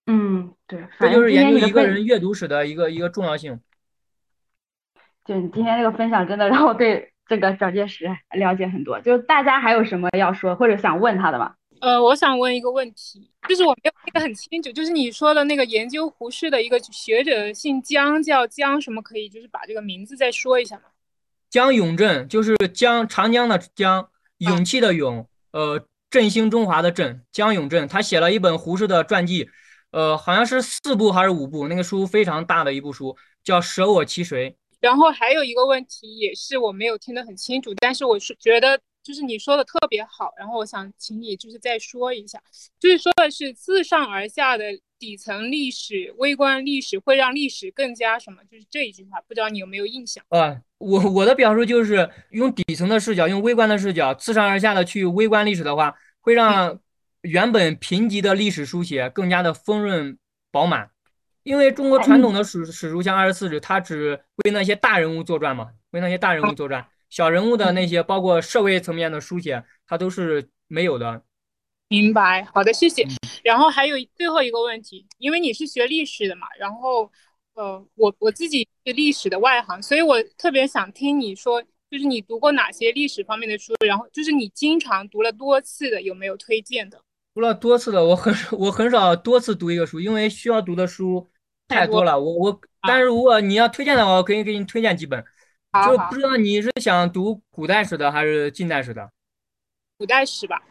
嗯，对，这就是研究一个人阅读史的一个一个重要性。就你今天这个分享真的让我对这个蒋介石了解很多。就大家还有什么要说或者想问他的吗？呃，我想问一个问题，就是我没有听得很清楚，就是你说的那个研究胡适的一个学者姓姜，叫姜什么？可以就是把这个名字再说一下吗？姜永镇，就是江长江的江，勇气的勇，呃，振兴中华的振，江永镇，他写了一本胡适的传记，呃，好像是四部还是五部，那个书非常大的一部书，叫《舍我其谁》。然后还有一个问题，也是我没有听得很清楚，但是我是觉得就是你说的特别好，然后我想请你就是再说一下，就是说的是自上而下的底层历史、微观历史会让历史更加什么？就是这一句话，不知道你有没有印象？啊，我我的表述就是用底层的视角，用微观的视角，自上而下的去微观历史的话，会让原本贫瘠的历史书写更加的丰润饱满。因为中国传统的史史书像二十四史，它只为那些大人物作传嘛，为那些大人物作传。小人物的那些，包括社会层面的书写，它都是没有的。明白，好的，谢谢。然后还有最后一个问题，因为你是学历史的嘛，然后，呃，我我自己是历史的外行，所以我特别想听你说，就是你读过哪些历史方面的书，然后就是你经常读了多次的，有没有推荐的？读了多次的，我很我很少多次读一个书，因为需要读的书太多了。我我，但是如果你要推荐的话，我可以给你推荐几本。就不知道你是想读古代史的还是近代史的？古代史吧。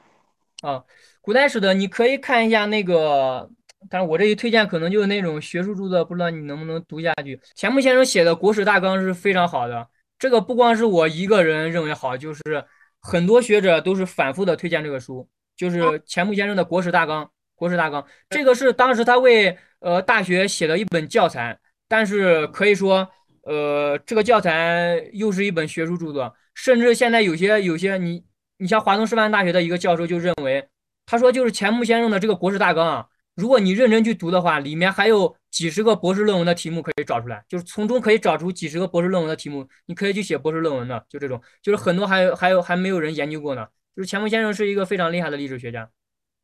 啊，古代史的你可以看一下那个，但是我这一推荐可能就是那种学术著作，不知道你能不能读下去。钱穆先生写的《国史大纲》是非常好的，这个不光是我一个人认为好，就是很多学者都是反复的推荐这个书，就是钱穆先生的《国史大纲》。国史大纲这个是当时他为呃大学写的一本教材，但是可以说。呃，这个教材又是一本学术著作，甚至现在有些有些你你像华东师范大学的一个教授就认为，他说就是钱穆先生的这个国史大纲啊，如果你认真去读的话，里面还有几十个博士论文的题目可以找出来，就是从中可以找出几十个博士论文的题目，你可以去写博士论文的，就这种，就是很多还有还有还没有人研究过呢，就是钱穆先生是一个非常厉害的历史学家。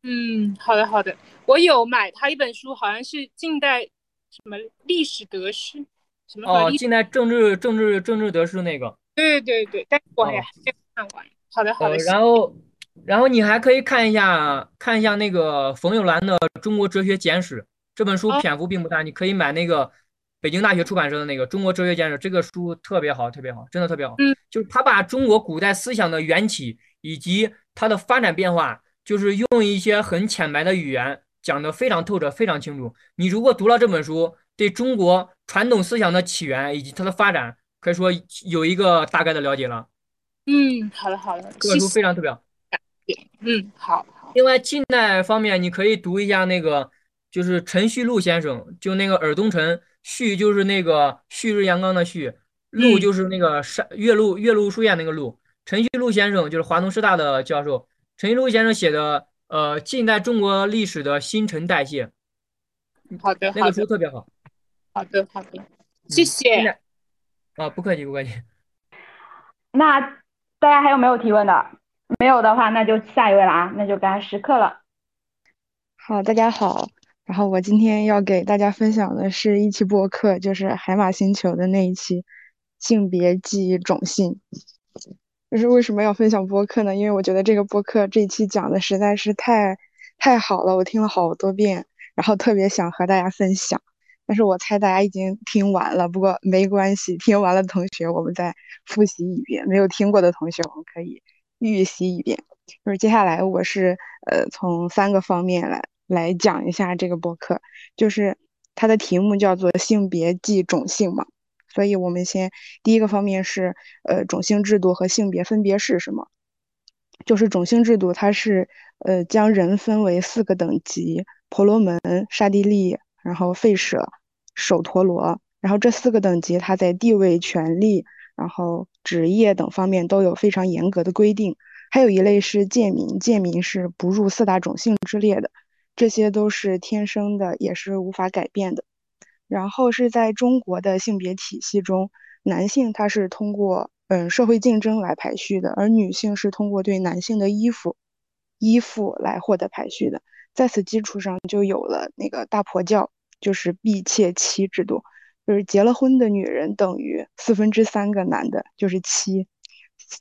嗯，好的好的，我有买他一本书，好像是近代什么历史得失什么。哦，近代政治政治政治得失那个，对对对，但是我还没看完。好的好的。然后，然后你还可以看一下看一下那个冯友兰的《中国哲学简史》这本书，篇幅并不大，你可以买那个北京大学出版社的那个《中国哲学简史》，这个书特别好，特别好，真的特别好。嗯，就是他把中国古代思想的缘起以及它的发展变化，就是用一些很浅白的语言讲得非常透彻，非常清楚。你如果读了这本书，对中国。传统思想的起源以及它的发展，可以说有一个大概的了解了。嗯，好的好的，这本书非常特别。嗯，好。另外，近代方面，你可以读一下那个，就是陈旭路先生，就那个尔东陈旭，就是那个旭日阳刚的旭，路就是那个山岳麓岳麓书院那个路。陈旭路先生就是华东师大的教授。陈旭路先生写的呃近代中国历史的新陈代谢，好的，那个书特别好。好的，好的，谢谢。啊，不客气，不客气。那大家还有没有提问的？没有的话，那就下一位了啊，那就该时刻了。好，大家好。然后我今天要给大家分享的是一期播客，就是海马星球的那一期性别记忆种姓。就是为什么要分享播客呢？因为我觉得这个播客这一期讲的实在是太太好了，我听了好多遍，然后特别想和大家分享。但是我猜大家已经听完了，不过没关系，听完了的同学我们再复习一遍，没有听过的同学我们可以预习一遍。就是接下来我是呃从三个方面来来讲一下这个播客，就是它的题目叫做性别即种姓嘛，所以我们先第一个方面是呃种姓制度和性别分别是什么？就是种姓制度它是呃将人分为四个等级：婆罗门、刹帝利，然后吠舍。首陀罗，然后这四个等级，它在地位、权力、然后职业等方面都有非常严格的规定。还有一类是贱民，贱民是不入四大种姓之列的，这些都是天生的，也是无法改变的。然后是在中国的性别体系中，男性他是通过嗯社会竞争来排序的，而女性是通过对男性的依附依附来获得排序的。在此基础上，就有了那个大婆教。就是婢妾妻制度，就是结了婚的女人等于四分之三个男的，就是妻，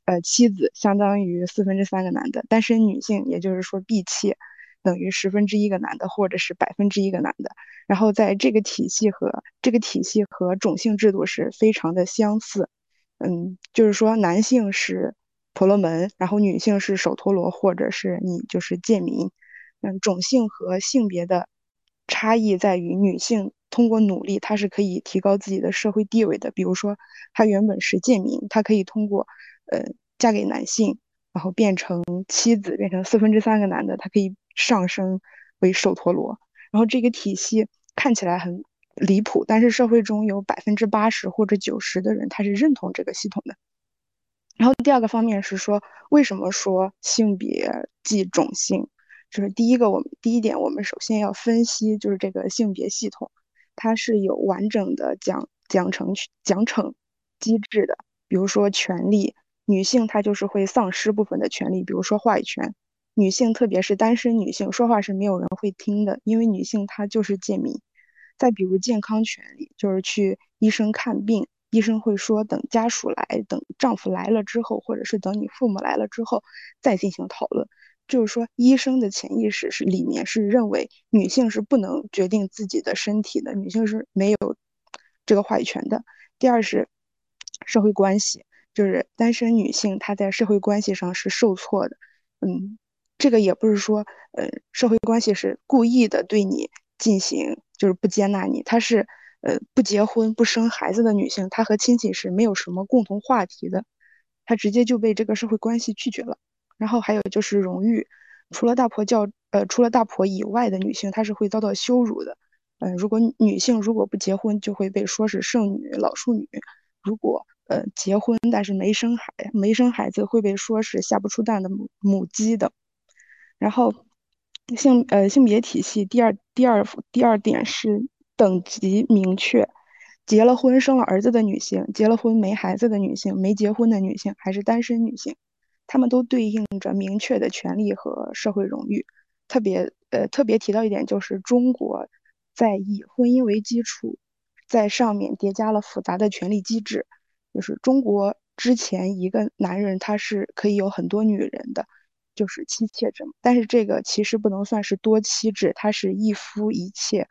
呃，妻子相当于四分之三个男的，单身女性，也就是说婢妾等于十分之一个男的，或者是百分之一个男的。然后在这个体系和这个体系和种姓制度是非常的相似，嗯，就是说男性是婆罗门，然后女性是首陀罗，或者是你就是贱民，嗯，种姓和性别的。差异在于，女性通过努力，她是可以提高自己的社会地位的。比如说，她原本是贱民，她可以通过，呃，嫁给男性，然后变成妻子，变成四分之三个男的，她可以上升为首陀罗。然后这个体系看起来很离谱，但是社会中有百分之八十或者九十的人他是认同这个系统的。然后第二个方面是说，为什么说性别即种姓？就是第一个，我们第一点，我们首先要分析，就是这个性别系统，它是有完整的奖奖惩奖惩机制的。比如说权利，女性她就是会丧失部分的权利，比如说话语权。女性特别是单身女性说话是没有人会听的，因为女性她就是贱民。再比如健康权利，就是去医生看病，医生会说等家属来，等丈夫来了之后，或者是等你父母来了之后再进行讨论。就是说，医生的潜意识是里面是认为女性是不能决定自己的身体的，女性是没有这个话语权的。第二是社会关系，就是单身女性她在社会关系上是受挫的，嗯。这个也不是说，呃，社会关系是故意的对你进行，就是不接纳你。她是，呃，不结婚不生孩子的女性，她和亲戚是没有什么共同话题的，她直接就被这个社会关系拒绝了。然后还有就是荣誉，除了大婆教，呃，除了大婆以外的女性，她是会遭到羞辱的。嗯，如果女性如果不结婚，就会被说是剩女、老处女；如果呃结婚但是没生孩，没生孩子会被说是下不出蛋的母母鸡的。然后，性呃性别体系第二第二第二点是等级明确，结了婚生了儿子的女性，结了婚没孩子的女性，没结婚的女性还是单身女性，她们都对应着明确的权利和社会荣誉。特别呃特别提到一点就是中国在以婚姻为基础，在上面叠加了复杂的权利机制，就是中国之前一个男人他是可以有很多女人的。就是妻妾制，但是这个其实不能算是多妻制，它是一夫一妾，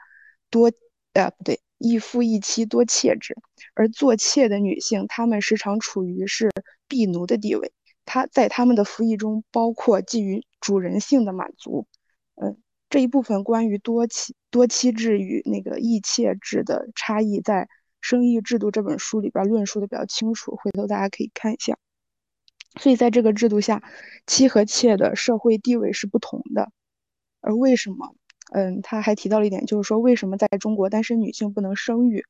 多呃不对，一夫一妻多妾制。而做妾的女性，她们时常处于是婢奴的地位，她在她们的服役中包括基于主人性的满足。嗯，这一部分关于多妻多妻制与那个义妾制的差异，在《生育制度》这本书里边论述的比较清楚，回头大家可以看一下。所以在这个制度下，妻和妾的社会地位是不同的。而为什么？嗯，他还提到了一点，就是说为什么在中国单身女性不能生育？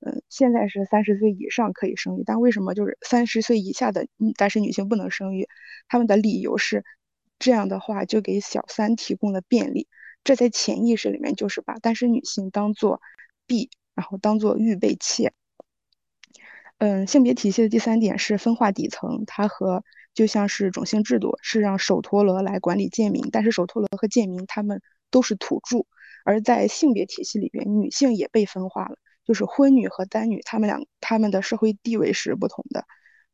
嗯，现在是三十岁以上可以生育，但为什么就是三十岁以下的单身女性不能生育？他们的理由是，这样的话就给小三提供了便利。这在潜意识里面就是把单身女性当做婢，然后当做预备妾。嗯，性别体系的第三点是分化底层，它和就像是种姓制度，是让首陀罗来管理贱民，但是首陀罗和贱民他们都是土著，而在性别体系里边，女性也被分化了，就是婚女和单女，他们两他们的社会地位是不同的。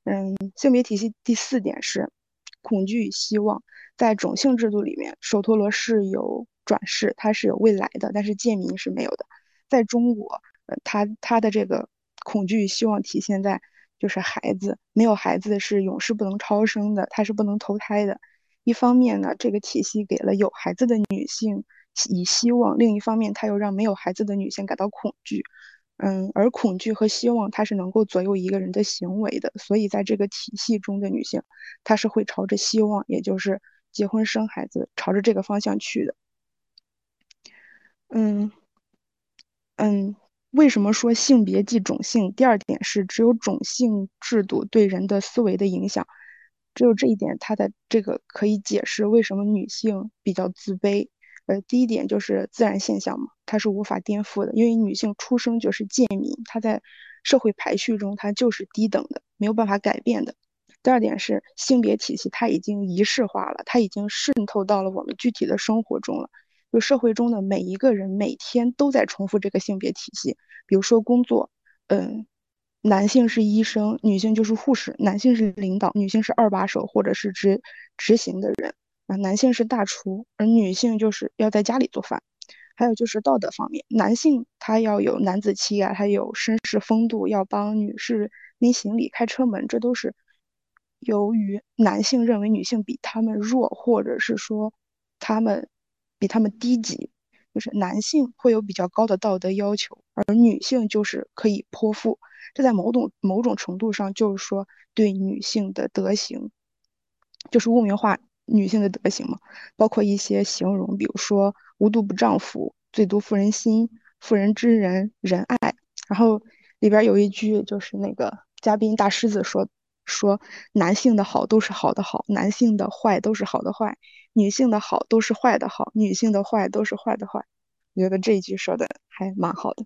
嗯，性别体系第四点是恐惧与希望，在种姓制度里面，首陀罗是有转世，它是有未来的，但是贱民是没有的。在中国，呃，他他的这个。恐惧希望体现在就是孩子没有孩子是永世不能超生的，他是不能投胎的。一方面呢，这个体系给了有孩子的女性以希望；另一方面，他又让没有孩子的女性感到恐惧。嗯，而恐惧和希望，它是能够左右一个人的行为的。所以，在这个体系中的女性，她是会朝着希望，也就是结婚生孩子，朝着这个方向去的。嗯，嗯。为什么说性别即种姓？第二点是，只有种姓制度对人的思维的影响，只有这一点，它的这个可以解释为什么女性比较自卑。呃，第一点就是自然现象嘛，它是无法颠覆的，因为女性出生就是贱民，她在社会排序中她就是低等的，没有办法改变的。第二点是性别体系，它已经仪式化了，它已经渗透到了我们具体的生活中了。就社会中的每一个人每天都在重复这个性别体系，比如说工作，嗯，男性是医生，女性就是护士；男性是领导，女性是二把手或者是执执行的人啊；男性是大厨，而女性就是要在家里做饭。还有就是道德方面，男性他要有男子气概，他有绅士风度，要帮女士拎行李、开车门，这都是由于男性认为女性比他们弱，或者是说他们。比他们低级，就是男性会有比较高的道德要求，而女性就是可以泼妇。这在某种某种程度上就是说对女性的德行就是污名化女性的德行嘛，包括一些形容，比如说无毒不丈夫、最毒妇人心、妇人之仁、仁爱。然后里边有一句就是那个嘉宾大狮子说说男性的好都是好的好，男性的坏都是好的坏，女性的好都是坏的好，女性的坏都是坏的坏。我觉得这一句说的还蛮好的。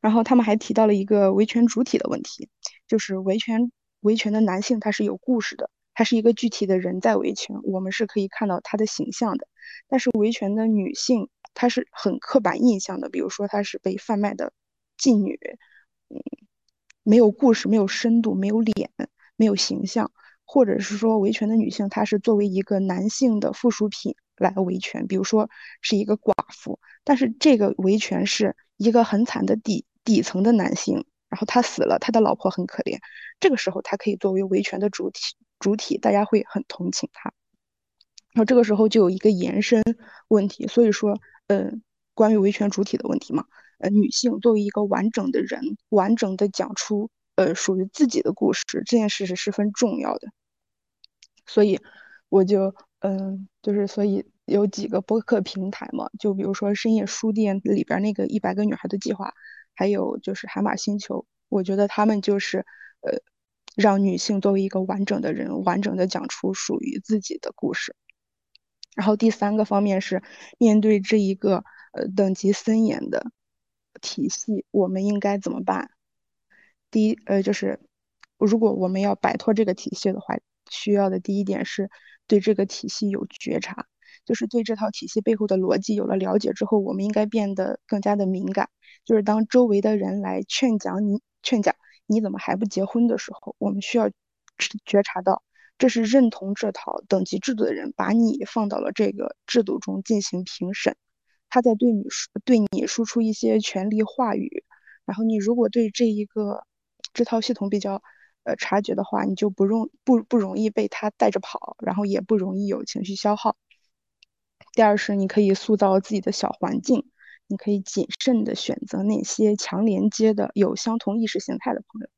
然后他们还提到了一个维权主体的问题，就是维权维权的男性他是有故事的，他是一个具体的人在维权，我们是可以看到他的形象的。但是维权的女性，她是很刻板印象的，比如说她是被贩卖的妓女，嗯，没有故事，没有深度，没有脸，没有形象，或者是说维权的女性，她是作为一个男性的附属品来维权，比如说是一个寡妇，但是这个维权是一个很惨的底。底层的男性，然后他死了，他的老婆很可怜，这个时候他可以作为维权的主体，主体大家会很同情他。然后这个时候就有一个延伸问题，所以说，嗯，关于维权主体的问题嘛，呃，女性作为一个完整的人，完整的讲出呃属于自己的故事，这件事是十分重要的。所以我就，嗯，就是所以有几个播客平台嘛，就比如说深夜书店里边那个一百个女孩的计划。还有就是海马星球，我觉得他们就是呃，让女性作为一个完整的人，完整的讲出属于自己的故事。然后第三个方面是面对这一个呃等级森严的体系，我们应该怎么办？第一呃就是如果我们要摆脱这个体系的话，需要的第一点是对这个体系有觉察。就是对这套体系背后的逻辑有了了解之后，我们应该变得更加的敏感。就是当周围的人来劝讲你、劝讲你怎么还不结婚的时候，我们需要觉察到，这是认同这套等级制度的人把你放到了这个制度中进行评审，他在对你输对你输出一些权力话语。然后你如果对这一个这套系统比较呃察觉的话，你就不容不不容易被他带着跑，然后也不容易有情绪消耗。第二是，你可以塑造自己的小环境，你可以谨慎的选择那些强连接的、有相同意识形态的朋友。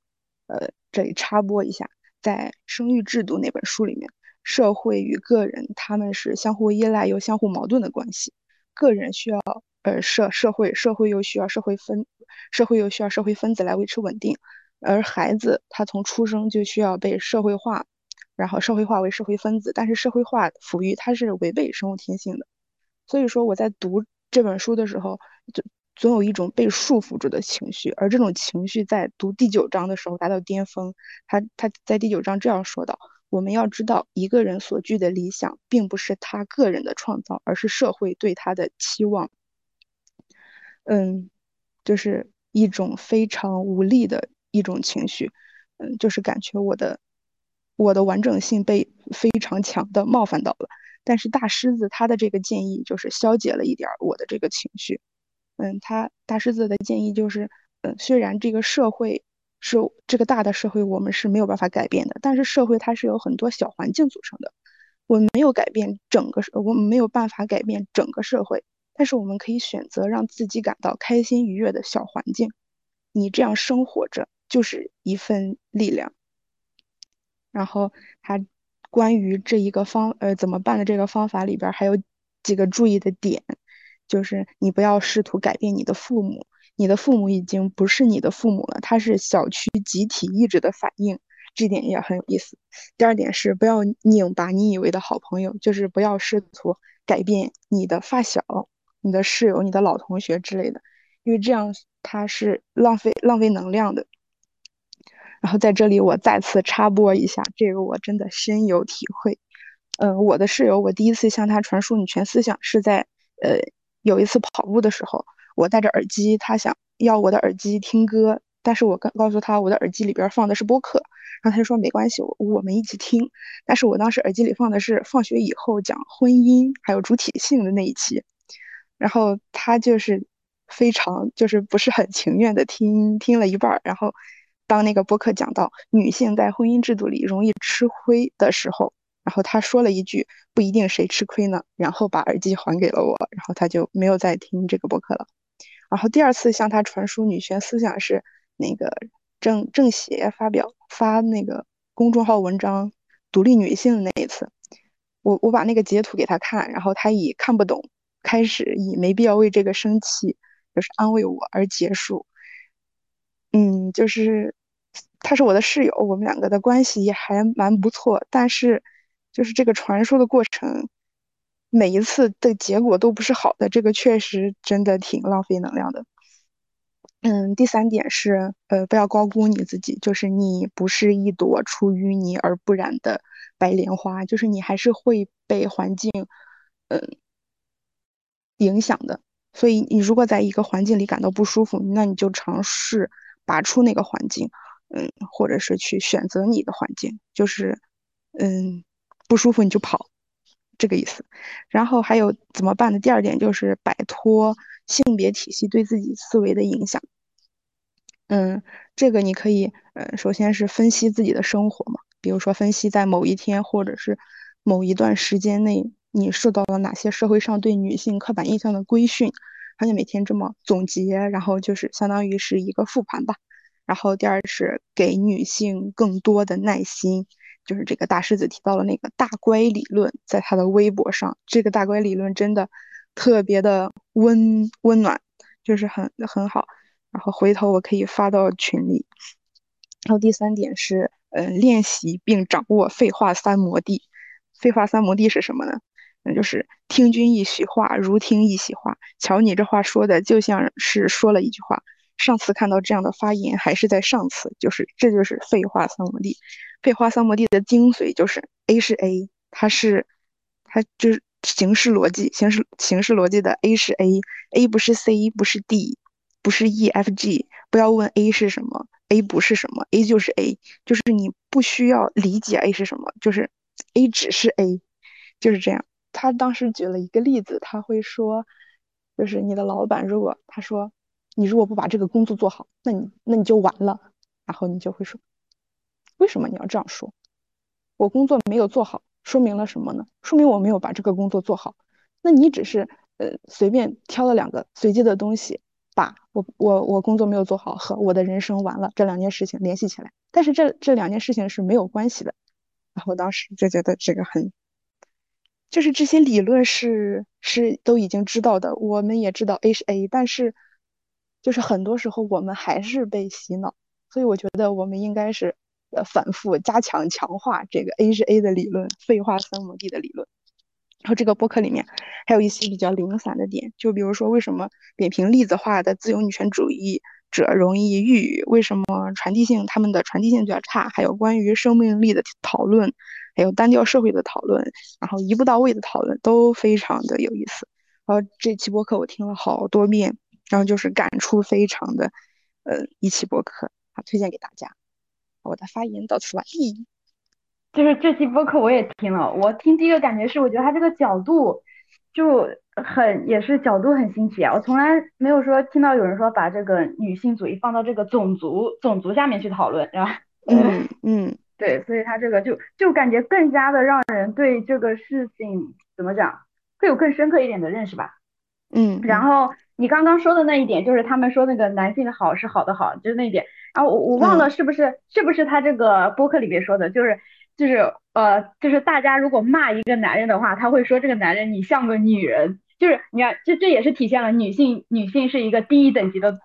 呃，这里插播一下，在《生育制度》那本书里面，社会与个人他们是相互依赖又相互矛盾的关系。个人需要呃社社会，社会又需要社会分，社会又需要社会分子来维持稳定。而孩子他从出生就需要被社会化。然后社会化为社会分子，但是社会化抚育它是违背生物天性的，所以说我在读这本书的时候，就总有一种被束缚住的情绪，而这种情绪在读第九章的时候达到巅峰。他他在第九章这样说道：“我们要知道，一个人所具的理想，并不是他个人的创造，而是社会对他的期望。”嗯，就是一种非常无力的一种情绪，嗯，就是感觉我的。我的完整性被非常强的冒犯到了，但是大狮子他的这个建议就是消解了一点我的这个情绪。嗯，他大狮子的建议就是，嗯，虽然这个社会是这个大的社会，我们是没有办法改变的，但是社会它是有很多小环境组成的。我们没有改变整个，我们没有办法改变整个社会，但是我们可以选择让自己感到开心愉悦的小环境。你这样生活着就是一份力量。然后他关于这一个方呃怎么办的这个方法里边还有几个注意的点，就是你不要试图改变你的父母，你的父母已经不是你的父母了，他是小区集体意志的反应，这点也很有意思。第二点是不要拧巴你以为的好朋友，就是不要试图改变你的发小、你的室友、你的老同学之类的，因为这样他是浪费浪费能量的。然后在这里，我再次插播一下，这个我真的深有体会。嗯，我的室友，我第一次向他传输女权思想是在呃有一次跑步的时候，我戴着耳机，他想要我的耳机听歌，但是我告告诉他我的耳机里边放的是播客，然后他就说没关系，我我们一起听。但是我当时耳机里放的是放学以后讲婚姻还有主体性的那一期，然后他就是非常就是不是很情愿的听听了一半，然后。当那个播客讲到女性在婚姻制度里容易吃亏的时候，然后他说了一句“不一定谁吃亏呢”，然后把耳机还给了我，然后他就没有再听这个播客了。然后第二次向他传输女权思想是那个政政协发表发那个公众号文章《独立女性的那一次，我我把那个截图给他看，然后他以看不懂开始，以没必要为这个生气，就是安慰我而结束。嗯，就是他是我的室友，我们两个的关系也还蛮不错，但是就是这个传输的过程，每一次的结果都不是好的，这个确实真的挺浪费能量的。嗯，第三点是，呃，不要高估你自己，就是你不是一朵出淤泥而不染的白莲花，就是你还是会被环境，嗯，影响的。所以你如果在一个环境里感到不舒服，那你就尝试拔出那个环境，嗯，或者是去选择你的环境，就是，嗯，不舒服你就跑，这个意思。然后还有怎么办的？第二点就是摆脱性别体系对自己思维的影响。嗯，这个你可以，呃，首先是分析自己的生活嘛，比如说分析在某一天或者是某一段时间内，你受到了哪些社会上对女性刻板印象的规训，而且每天这么总结，然后就是相当于是一个复盘吧。然后第二是给女性更多的耐心，就是这个大狮子提到了那个大乖理论，在他的微博上，这个大乖理论真的特别的温温暖，就是很很好。然后回头我可以发到群里。然后第三点是，呃，练习并掌握废话三摩地。废话三摩地是什么呢？那就是听君一席话，如听一席话。瞧你这话说的，就像是说了一句话。上次看到这样的发言，还是在上次，就是这就是废话三摩地。废话三摩地的精髓就是 A 是 A，它是它就是形式逻辑，形式形式逻辑的 A 是 A，A 不是 C，不是 D。不是 E F G，不要问 A 是什么，A 不是什么，A 就是 A，就是你不需要理解 A 是什么，就是 A 只是 A，就是这样。他当时举了一个例子，他会说，就是你的老板如果他说你如果不把这个工作做好，那你那你就完了，然后你就会说，为什么你要这样说？我工作没有做好，说明了什么呢？说明我没有把这个工作做好。那你只是呃随便挑了两个随机的东西。把我我我工作没有做好和我的人生完了这两件事情联系起来，但是这这两件事情是没有关系的。然后当时就觉得这个很，就是这些理论是是都已经知道的，我们也知道 A 是 A，但是就是很多时候我们还是被洗脑，所以我觉得我们应该是呃反复加强强化这个 A 是 A 的理论，废话三亩地的理论。然后这个播客里面还有一些比较零散的点，就比如说为什么扁平粒子化的自由女权主义者容易抑郁，为什么传递性他们的传递性比较差，还有关于生命力的讨论，还有单调社会的讨论，然后一步到位的讨论都非常的有意思。然后这期播客我听了好多遍，然后就是感触非常的，呃，一期播客啊，推荐给大家。我的发言到此完毕。就是这期播客我也听了，我听第一个感觉是，我觉得他这个角度就很也是角度很新奇啊，我从来没有说听到有人说把这个女性主义放到这个种族种族下面去讨论，是吧？嗯嗯，[LAUGHS] 对，所以他这个就就感觉更加的让人对这个事情怎么讲会有更深刻一点的认识吧。嗯，然后你刚刚说的那一点就是他们说那个男性的好是好的好，就是那一点，然后我我忘了是不是是不是他这个播客里面说的，就是。就是呃，就是大家如果骂一个男人的话，他会说这个男人你像个女人，就是你看，这这也是体现了女性女性是一个低一等级的，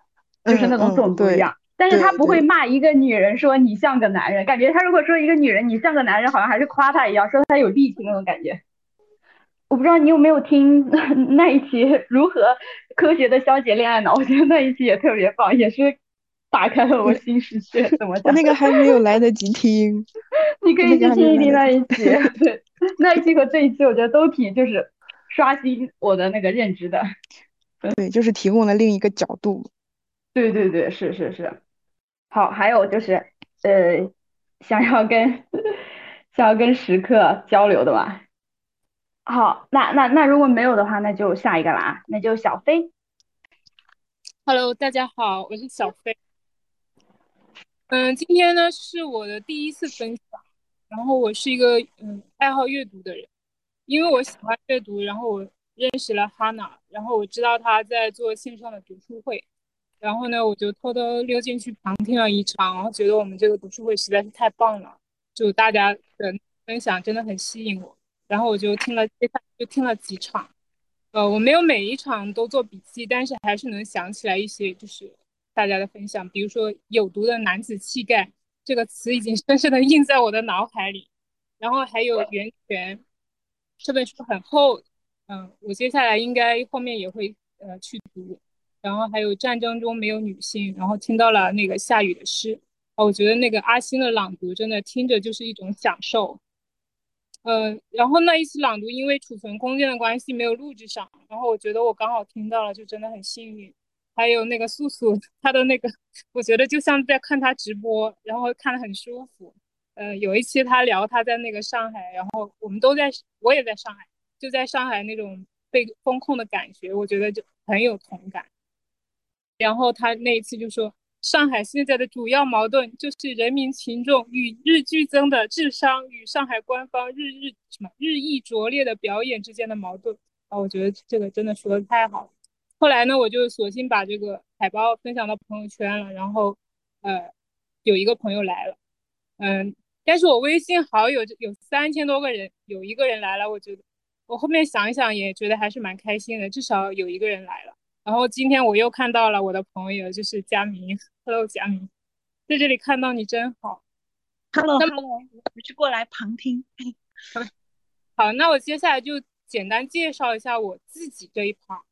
就是那种种族一样。但是他不会骂一个女人说你像个男人，感觉他如果说一个女人你像个男人，好像还是夸他一样，说他有力气那种感觉。我不知道你有没有听 [LAUGHS] 那一期如何科学的消解恋爱脑，我觉得那一期也特别棒，也是。打开了我新世界，怎么讲？那个还没有来得及听，[LAUGHS] 你可以去听一听那一期。对，那一期和这一期，我觉得都挺就是刷新我的那个认知的。[LAUGHS] 对，就是提供了另一个角度。对对对，是是是。好，还有就是呃，想要跟想要跟食客交流的吧。好，那那那如果没有的话，那就下一个了啊，那就小飞。Hello，大家好，我是小飞。嗯，今天呢是我的第一次分享，然后我是一个嗯爱好阅读的人，因为我喜欢阅读，然后我认识了哈娜，然后我知道她在做线上的读书会，然后呢我就偷偷溜进去旁听了一场，然后觉得我们这个读书会实在是太棒了，就大家的分享真的很吸引我，然后我就听了，接下来就听了几场。呃，我没有每一场都做笔记，但是还是能想起来一些，就是大家的分享。比如说“有毒的男子气概”这个词已经深深的印在我的脑海里。然后还有《源泉》这本书很厚，嗯，我接下来应该后面也会呃去读。然后还有《战争中没有女性》，然后听到了那个夏雨的诗，哦，我觉得那个阿星的朗读真的听着就是一种享受。嗯，然后那一次朗读因为储存空间的关系没有录制上，然后我觉得我刚好听到了，就真的很幸运。还有那个素素，[LAUGHS] 他的那个，[LAUGHS] 我觉得就像在看他直播，然后看得很舒服。嗯，有一期他聊他在那个上海，然后我们都在，我也在上海，就在上海那种被封控的感觉，我觉得就很有同感。然后他那一次就说。上海现在的主要矛盾就是人民群众与日俱增的智商与上海官方日日什么日益拙劣的表演之间的矛盾啊！我觉得这个真的说的太好了。后来呢，我就索性把这个海报分享到朋友圈了，然后呃，有一个朋友来了，嗯，但是我微信好友有三千多个人，有一个人来了，我觉得我后面想一想也觉得还是蛮开心的，至少有一个人来了。然后今天我又看到了我的朋友，就是佳明。Hello，佳明，在这里看到你真好。Hello，Hello，我是过来旁听。[LAUGHS] 好，那我接下来就简单介绍一下我自己这一 part。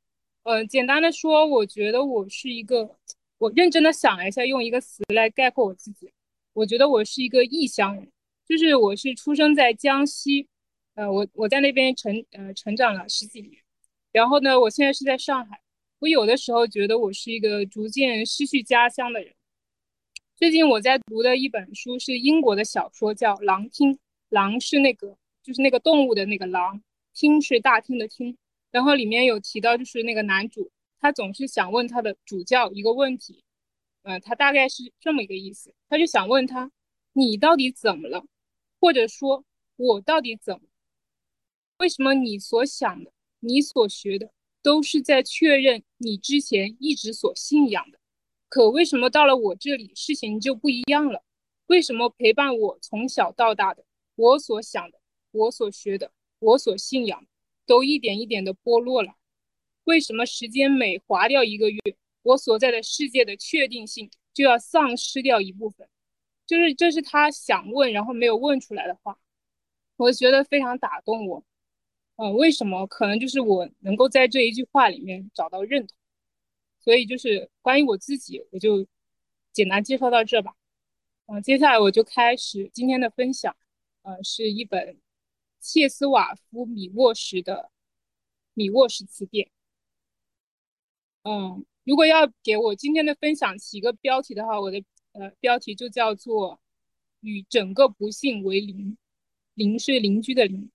嗯，简单的说，我觉得我是一个，我认真的想了一下，用一个词来概括我自己，我觉得我是一个异乡人，就是我是出生在江西，呃，我我在那边成呃成长了十几年，然后呢，我现在是在上海。我有的时候觉得我是一个逐渐失去家乡的人。最近我在读的一本书是英国的小说，叫《狼厅》。狼是那个，就是那个动物的那个狼，厅是大厅的厅。然后里面有提到，就是那个男主，他总是想问他的主教一个问题，嗯，他大概是这么一个意思，他就想问他，你到底怎么了？或者说，我到底怎么？为什么你所想的，你所学的？都是在确认你之前一直所信仰的，可为什么到了我这里事情就不一样了？为什么陪伴我从小到大的，我所想的，我所学的，我所信仰，都一点一点的剥落了？为什么时间每划掉一个月，我所在的世界的确定性就要丧失掉一部分？就是这是他想问，然后没有问出来的话，我觉得非常打动我。嗯，为什么？可能就是我能够在这一句话里面找到认同，所以就是关于我自己，我就简单介绍到这吧。嗯，接下来我就开始今天的分享。呃，是一本切斯瓦夫米沃什的米沃什词典。嗯，如果要给我今天的分享起一个标题的话，我的呃标题就叫做“与整个不幸为邻”，邻是邻居的邻。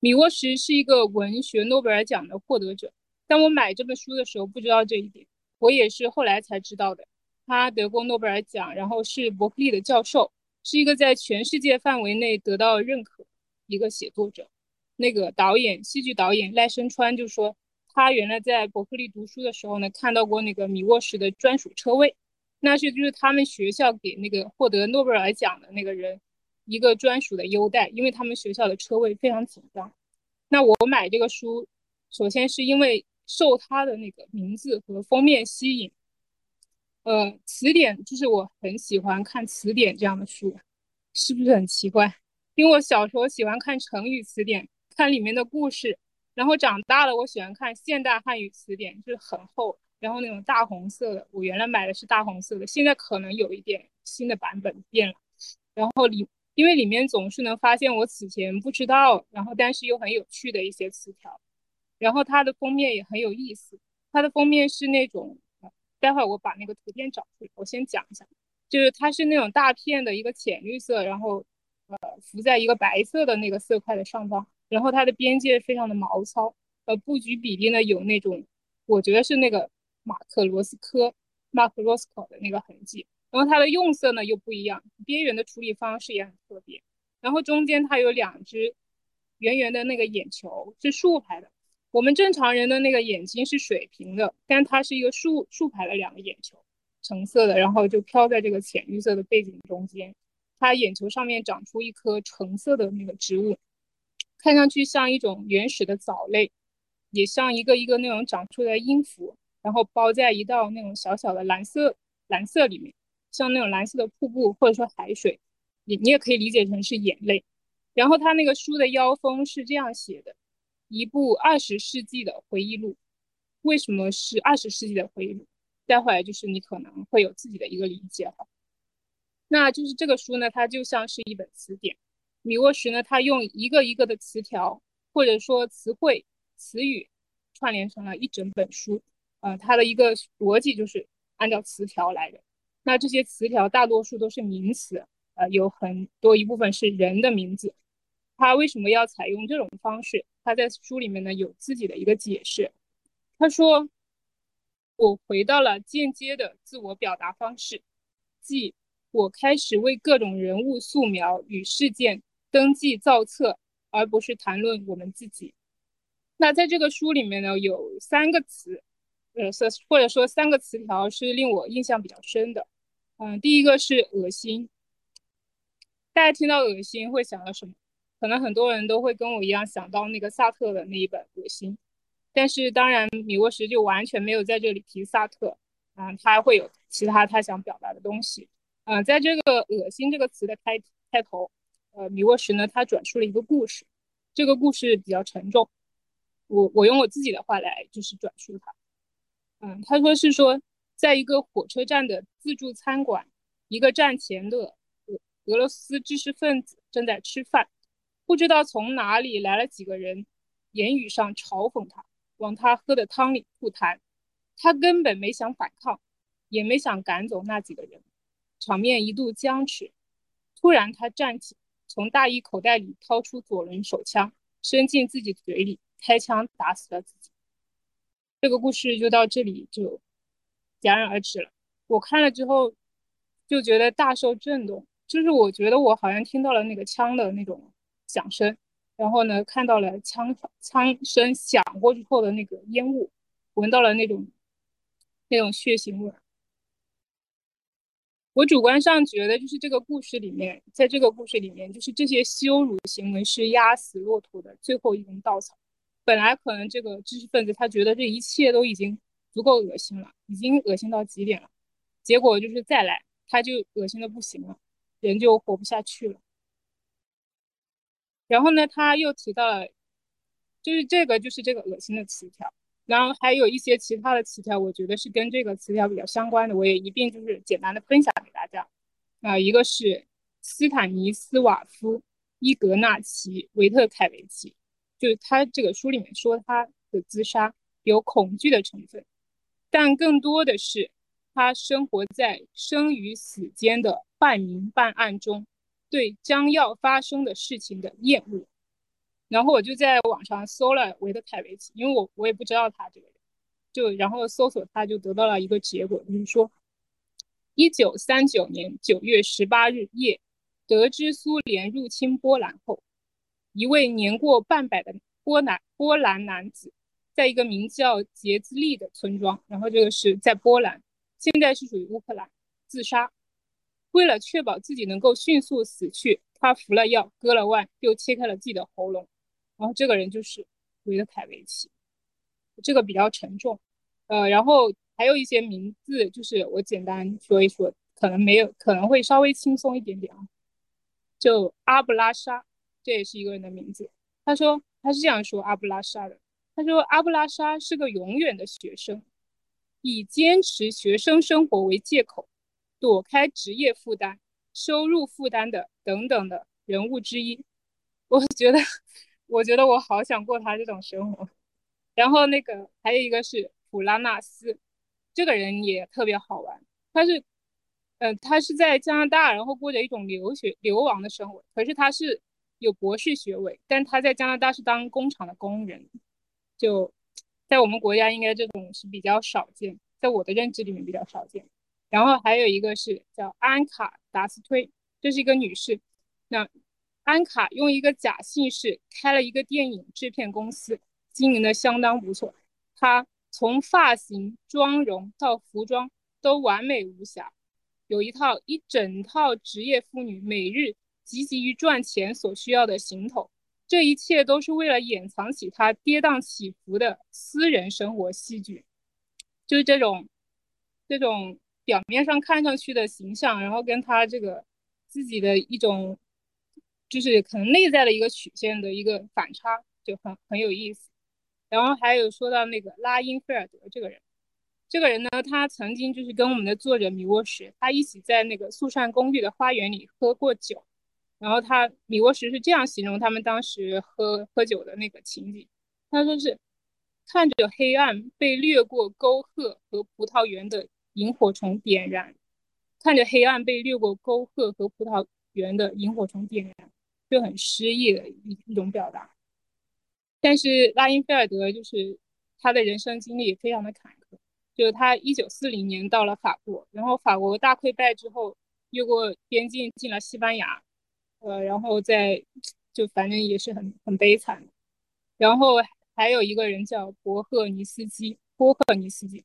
米沃什是一个文学诺贝尔奖的获得者，但我买这本书的时候不知道这一点，我也是后来才知道的。他得过诺贝尔奖，然后是伯克利的教授，是一个在全世界范围内得到认可一个写作者。那个导演，戏剧导演赖声川就说，他原来在伯克利读书的时候呢，看到过那个米沃什的专属车位，那是就是他们学校给那个获得诺贝尔奖的那个人。一个专属的优待，因为他们学校的车位非常紧张。那我买这个书，首先是因为受它的那个名字和封面吸引。呃，词典就是我很喜欢看词典这样的书，是不是很奇怪？因为我小时候喜欢看成语词典，看里面的故事，然后长大了我喜欢看现代汉语词典，就是很厚，然后那种大红色的。我原来买的是大红色的，现在可能有一点新的版本变了，然后里。因为里面总是能发现我此前不知道，然后但是又很有趣的一些词条，然后它的封面也很有意思。它的封面是那种，待会儿我把那个图片找出来，我先讲一下，就是它是那种大片的一个浅绿色，然后呃浮在一个白色的那个色块的上方，然后它的边界非常的毛糙，呃布局比例呢有那种，我觉得是那个马克罗斯科 （Mark Roscoe） 的那个痕迹。然后它的用色呢又不一样，边缘的处理方式也很特别。然后中间它有两只圆圆的那个眼球，是竖排的。我们正常人的那个眼睛是水平的，但它是一个竖竖排的两个眼球，橙色的，然后就飘在这个浅绿色的背景中间。它眼球上面长出一颗橙色的那个植物，看上去像一种原始的藻类，也像一个一个那种长出来的音符，然后包在一道那种小小的蓝色蓝色里面，像那种蓝色的瀑布或者说海水，你你也可以理解成是眼泪。然后他那个书的腰封是这样写的：一部二十世纪的回忆录。为什么是二十世纪的回忆录？待会儿就是你可能会有自己的一个理解哈。那就是这个书呢，它就像是一本词典。米沃什呢，他用一个一个的词条或者说词汇、词语串联成了一整本书。呃，它的一个逻辑就是按照词条来的。那这些词条大多数都是名词，呃，有很多一部分是人的名字。他为什么要采用这种方式？他在书里面呢有自己的一个解释。他说：“我回到了间接的自我表达方式，即我开始为各种人物素描与事件登记造册，而不是谈论我们自己。”那在这个书里面呢，有三个词，呃，或者说三个词条是令我印象比较深的。嗯，第一个是恶心。大家听到恶心会想到什么？可能很多人都会跟我一样想到那个萨特的那一本《恶心》。但是当然，米沃什就完全没有在这里提萨特，嗯，他会有其他他想表达的东西，嗯，在这个“恶心”这个词的开开头，呃，米沃什呢，他转述了一个故事，这个故事比较沉重，我我用我自己的话来就是转述它，嗯，他说是说，在一个火车站的自助餐馆，一个站前的俄俄罗斯知识分子正在吃饭，不知道从哪里来了几个人，言语上嘲讽他。往他喝的汤里吐痰，他根本没想反抗，也没想赶走那几个人，场面一度僵持。突然，他站起，从大衣口袋里掏出左轮手枪，伸进自己嘴里，开枪打死了自己。这个故事就到这里就戛然而止了。我看了之后就觉得大受震动，就是我觉得我好像听到了那个枪的那种响声。然后呢，看到了枪枪声响过之后的那个烟雾，闻到了那种那种血腥味。我主观上觉得，就是这个故事里面，在这个故事里面，就是这些羞辱行为是压死骆驼的最后一根稻草。本来可能这个知识分子他觉得这一切都已经足够恶心了，已经恶心到极点了，结果就是再来，他就恶心的不行了，人就活不下去了。然后呢，他又提到了，就是这个，就是这个恶心的词条，然后还有一些其他的词条，我觉得是跟这个词条比较相关的，我也一并就是简单的分享给大家。啊，一个是斯坦尼斯瓦夫·伊格纳奇·维特凯维奇，就是他这个书里面说他的自杀有恐惧的成分，但更多的是他生活在生与死间的半明半暗中。对将要发生的事情的厌恶，然后我就在网上搜了维特凯维奇，因为我我也不知道他这个人，就然后搜索他，就得到了一个结果，就是说，一九三九年九月十八日夜，得知苏联入侵波兰后，一位年过半百的波兰波兰男子，在一个名叫杰兹利的村庄，然后这个是在波兰，现在是属于乌克兰，自杀。为了确保自己能够迅速死去，他服了药，割了腕，又切开了自己的喉咙。然后这个人就是维德凯维奇，这个比较沉重。呃，然后还有一些名字，就是我简单说一说，可能没有，可能会稍微轻松一点点啊。就阿布拉沙，这也是一个人的名字。他说他是这样说阿布拉沙的，他说阿布拉沙是个永远的学生，以坚持学生生活为借口。躲开职业负担、收入负担的等等的人物之一，我觉得，我觉得我好想过他这种生活。然后那个还有一个是普拉纳斯，这个人也特别好玩。他是，呃，他是在加拿大，然后过着一种留学流亡的生活。可是他是有博士学位，但他在加拿大是当工厂的工人。就在我们国家，应该这种是比较少见，在我的认知里面比较少见。然后还有一个是叫安卡达斯推，这是一个女士。那安卡用一个假姓氏开了一个电影制片公司，经营的相当不错。她从发型、妆容到服装都完美无瑕。有一套一整套职业妇女每日积极于赚钱所需要的行头，这一切都是为了掩藏起他跌宕起伏的私人生活戏剧，就是这种这种表面上看上去的形象，然后跟他这个自己的一种就是可能内在的一个曲线的一个反差，就很很有意思。然后还有说到那个拉因菲尔德这个人。这个人呢，他曾经就是跟我们的作者米沃什，他一起在那个素善公寓的花园里喝过酒。然后他米沃什是这样形容他们当时喝喝酒的那个情景，他说是看着黑暗被掠过沟壑和葡萄园的萤火虫点燃，看着黑暗被掠过沟壑和葡萄园的萤火虫点燃，就很诗意的一一种表达。但是拉因菲尔德就是他的人生经历也非常的坎坷。就是他一九四零年到了法国，然后法国大溃败之后，越过边境进了西班牙，呃，然后在就反正也是很很悲惨。然后还有一个人叫博赫尼斯基，博赫尼斯基，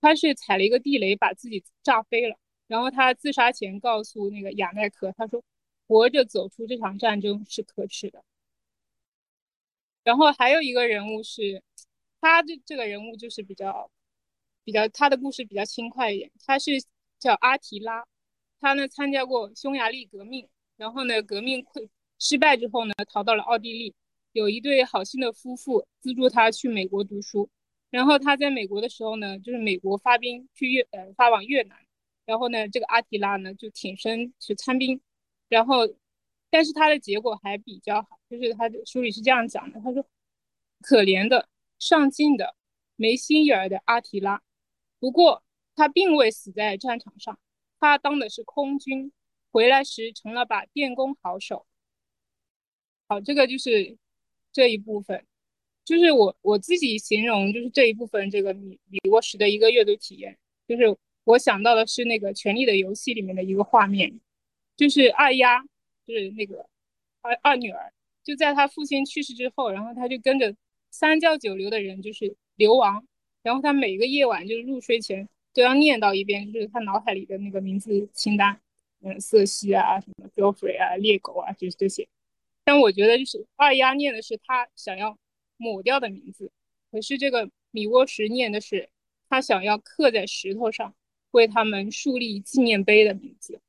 他是踩了一个地雷把自己炸飞了，然后他自杀前告诉那个雅奈克，他说活着走出这场战争是可耻的。然后还有一个人物是，他这这个人物就是比较。比较他的故事比较轻快一点，他是叫阿提拉，他呢参加过匈牙利革命，然后呢革命溃失败之后呢逃到了奥地利，有一对好心的夫妇资助他去美国读书，然后他在美国的时候呢，就是美国发兵去越呃发往越南，然后呢这个阿提拉呢就挺身去参兵，然后但是他的结果还比较好，就是他的书里是这样讲的，他说可怜的上进的没心眼儿的阿提拉。不过他并未死在战场上，他当的是空军，回来时成了把电工好手。好，这个就是这一部分，就是我我自己形容，就是这一部分这个米米沃什的一个阅读体验，就是我想到的是那个《权力的游戏》里面的一个画面，就是二丫，就是那个二二女儿，就在她父亲去世之后，然后她就跟着三教九流的人，就是流亡。然后他每个夜晚就是入睡前都要念叨一遍，就是他脑海里的那个名字清单，嗯，瑟西啊，什么 Geoffrey 啊，猎狗啊，就是这些。但我觉得就是二丫念的是他想要抹掉的名字，可是这个米沃什念的是他想要刻在石头上，为他们树立纪念碑的名字。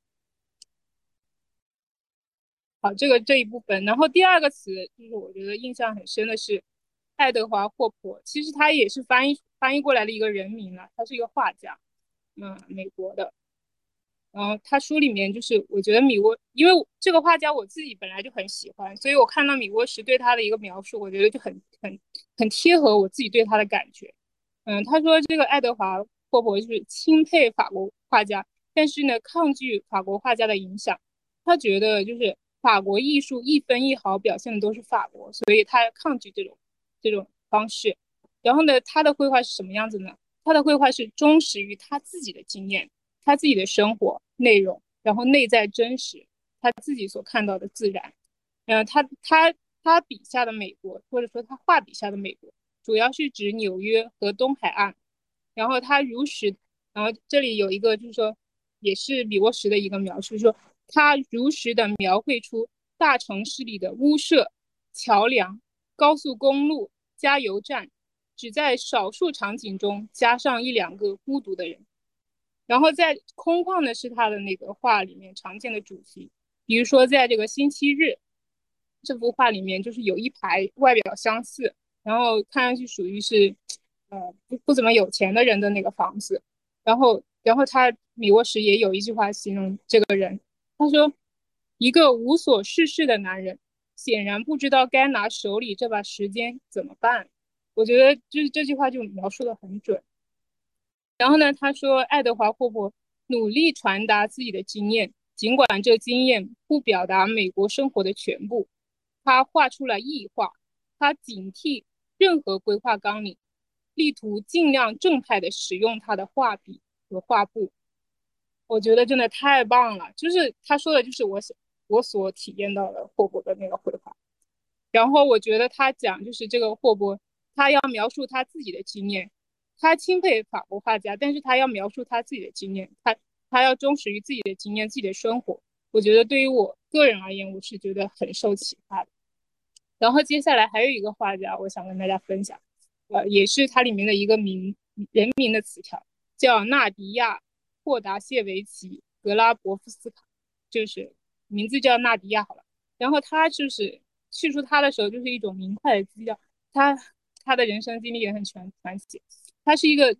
好，这个这一部分，然后第二个词就是我觉得印象很深的是爱德华霍珀，其实他也是翻译。翻译过来的一个人名了，他是一个画家，嗯，美国的。然后他书里面就是，我觉得米沃，因为这个画家我自己本来就很喜欢，所以我看到米沃什对他的一个描述，我觉得就很很很贴合我自己对他的感觉。嗯，他说这个爱德华霍珀就是钦佩法国画家，但是呢抗拒法国画家的影响。他觉得就是法国艺术一分一毫表现的都是法国，所以他抗拒这种这种方式。然后呢，他的绘画是什么样子呢？他的绘画是忠实于他自己的经验，他自己的生活内容，然后内在真实，他自己所看到的自然。嗯，他他他笔下的美国，或者说他画笔下的美国，主要是指纽约和东海岸。然后他如实，然后这里有一个就是说，也是米沃什的一个描述，说他如实的描绘出大城市里的屋舍、桥梁、高速公路、加油站。只在少数场景中加上一两个孤独的人，然后在空旷的是他的那个画里面常见的主题，比如说在这个星期日这幅画里面，就是有一排外表相似，然后看上去属于是呃不不怎么有钱的人的那个房子，然后然后他米沃什也有一句话形容这个人，他说一个无所事事的男人，显然不知道该拿手里这把时间怎么办。我觉得就是这句话就描述的很准。然后呢，他说爱德华霍伯努力传达自己的经验，尽管这经验不表达美国生活的全部。他画出了异画，他警惕任何规划纲领，力图尽量正派的使用他的画笔和画布。我觉得真的太棒了，就是他说的就是我所我所体验到的霍伯的那个绘画。然后我觉得他讲就是这个霍伯。他要描述他自己的经验，他钦佩法国画家，但是他要描述他自己的经验。他他要忠实于自己的经验、自己的生活。我觉得对于我个人而言，我是觉得很受启发的。然后接下来还有一个画家，我想跟大家分享，呃，也是它里面的一个名人名的词条，叫纳迪亚·霍达谢维奇·格拉伯夫斯卡，就是名字叫纳迪亚好了。然后他就是叙述他的时候，就是一种明快的基调。他他的人生经历也很传传奇。她是一个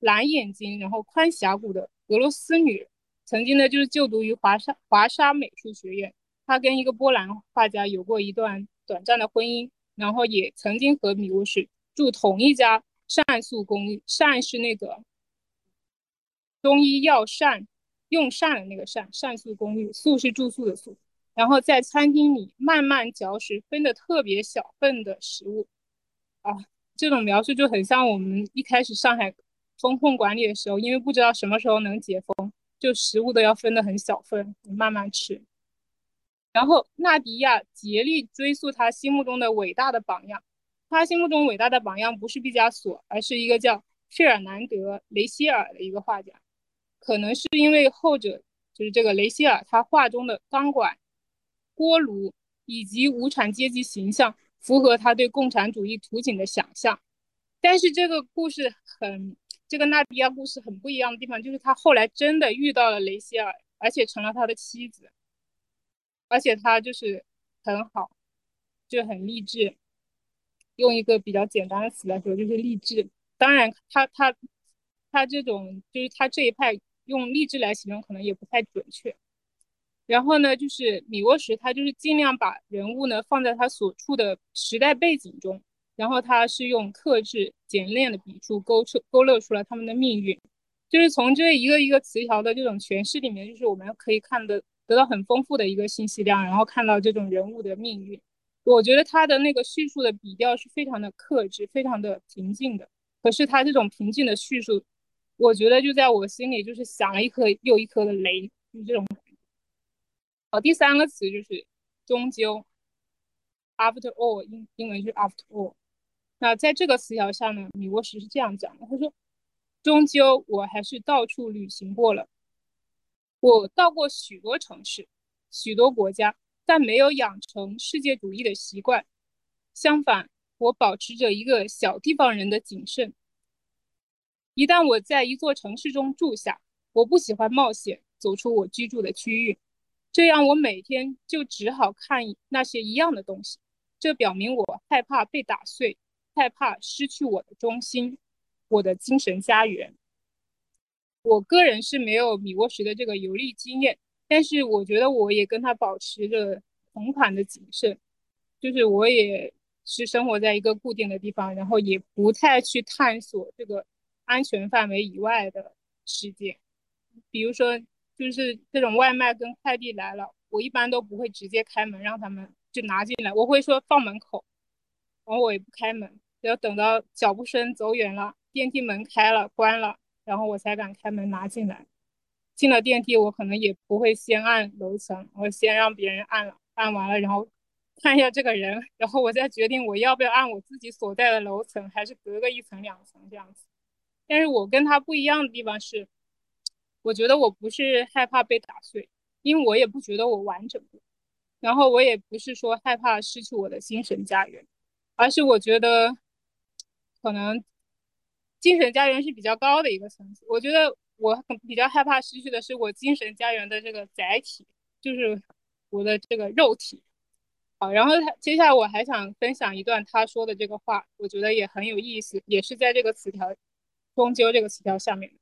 蓝眼睛，然后宽峡谷的俄罗斯女，曾经呢就是就读于华沙华沙美术学院。她跟一个波兰画家有过一段短暂的婚姻，然后也曾经和米沃什住同一家善宿公寓。善是那个中医药膳用膳的那个膳，善宿公寓。宿是住宿的宿。然后在餐厅里慢慢嚼食分的特别小份的食物，啊，这种描述就很像我们一开始上海风控管理的时候，因为不知道什么时候能解封，就食物都要分的很小份，你慢慢吃。然后纳迪亚竭力追溯他心目中的伟大的榜样，他心目中伟大的榜样不是毕加索，而是一个叫费尔南德·雷希尔的一个画家，可能是因为后者就是这个雷希尔，他画中的钢管。锅炉以及无产阶级形象符合他对共产主义图景的想象，但是这个故事很，这个纳迪亚故事很不一样的地方就是他后来真的遇到了雷希尔，而且成了他的妻子，而且他就是很好，就很励志。用一个比较简单的词来说，就是励志。当然，他他他这种就是他这一派用励志来形容可能也不太准确。然后呢，就是米沃什，他就是尽量把人物呢放在他所处的时代背景中，然后他是用克制、简练的笔触勾出、勾勒出了他们的命运。就是从这一个一个词条的这种诠释里面，就是我们可以看得得到很丰富的一个信息量，然后看到这种人物的命运。我觉得他的那个叙述的笔调是非常的克制、非常的平静的。可是他这种平静的叙述，我觉得就在我心里就是响了一颗又一颗的雷，就这种。好，第三个词就是终究，after all，英英文是 after all。那在这个词条下呢，米沃什是这样讲的，他说：“终究，我还是到处旅行过了，我到过许多城市，许多国家，但没有养成世界主义的习惯。相反，我保持着一个小地方人的谨慎。一旦我在一座城市中住下，我不喜欢冒险走出我居住的区域。”这样，我每天就只好看那些一样的东西。这表明我害怕被打碎，害怕失去我的中心，我的精神家园。我个人是没有米沃什的这个游历经验，但是我觉得我也跟他保持着同款的谨慎，就是我也是生活在一个固定的地方，然后也不太去探索这个安全范围以外的世界，比如说。就是这种外卖跟快递来了，我一般都不会直接开门让他们就拿进来，我会说放门口，然后我也不开门，要等到脚步声走远了，电梯门开了关了，然后我才敢开门拿进来。进了电梯，我可能也不会先按楼层，我先让别人按了，按完了，然后看一下这个人，然后我再决定我要不要按我自己所在的楼层，还是隔个一层两层这样子。但是我跟他不一样的地方是。我觉得我不是害怕被打碎，因为我也不觉得我完整然后我也不是说害怕失去我的精神家园，而是我觉得可能精神家园是比较高的一个层次。我觉得我比较害怕失去的是我精神家园的这个载体，就是我的这个肉体。好，然后他接下来我还想分享一段他说的这个话，我觉得也很有意思，也是在这个词条“终究”这个词条下面。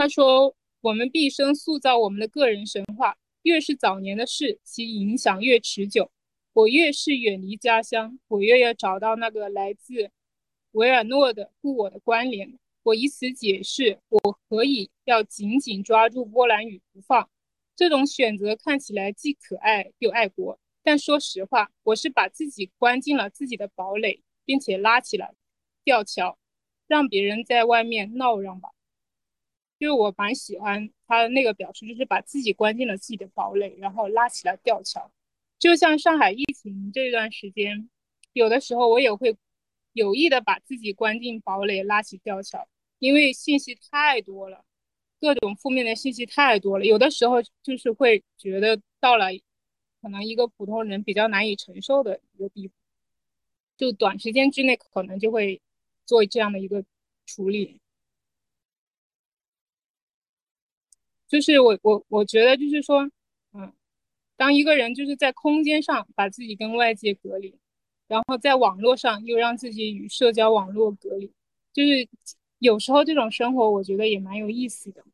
他说：“我们毕生塑造我们的个人神话，越是早年的事，其影响越持久。我越是远离家乡，我越要找到那个来自维尔诺的故我的关联。我以此解释我何以要紧紧抓住波兰语不放。这种选择看起来既可爱又爱国，但说实话，我是把自己关进了自己的堡垒，并且拉起了吊桥，让别人在外面闹嚷吧。”就是我蛮喜欢他的那个表述，就是把自己关进了自己的堡垒，然后拉起了吊桥。就像上海疫情这段时间，有的时候我也会有意的把自己关进堡垒，拉起吊桥，因为信息太多了，各种负面的信息太多了，有的时候就是会觉得到了可能一个普通人比较难以承受的一个地步，就短时间之内可能就会做这样的一个处理。就是我我我觉得就是说，嗯，当一个人就是在空间上把自己跟外界隔离，然后在网络上又让自己与社交网络隔离，就是有时候这种生活我觉得也蛮有意思的。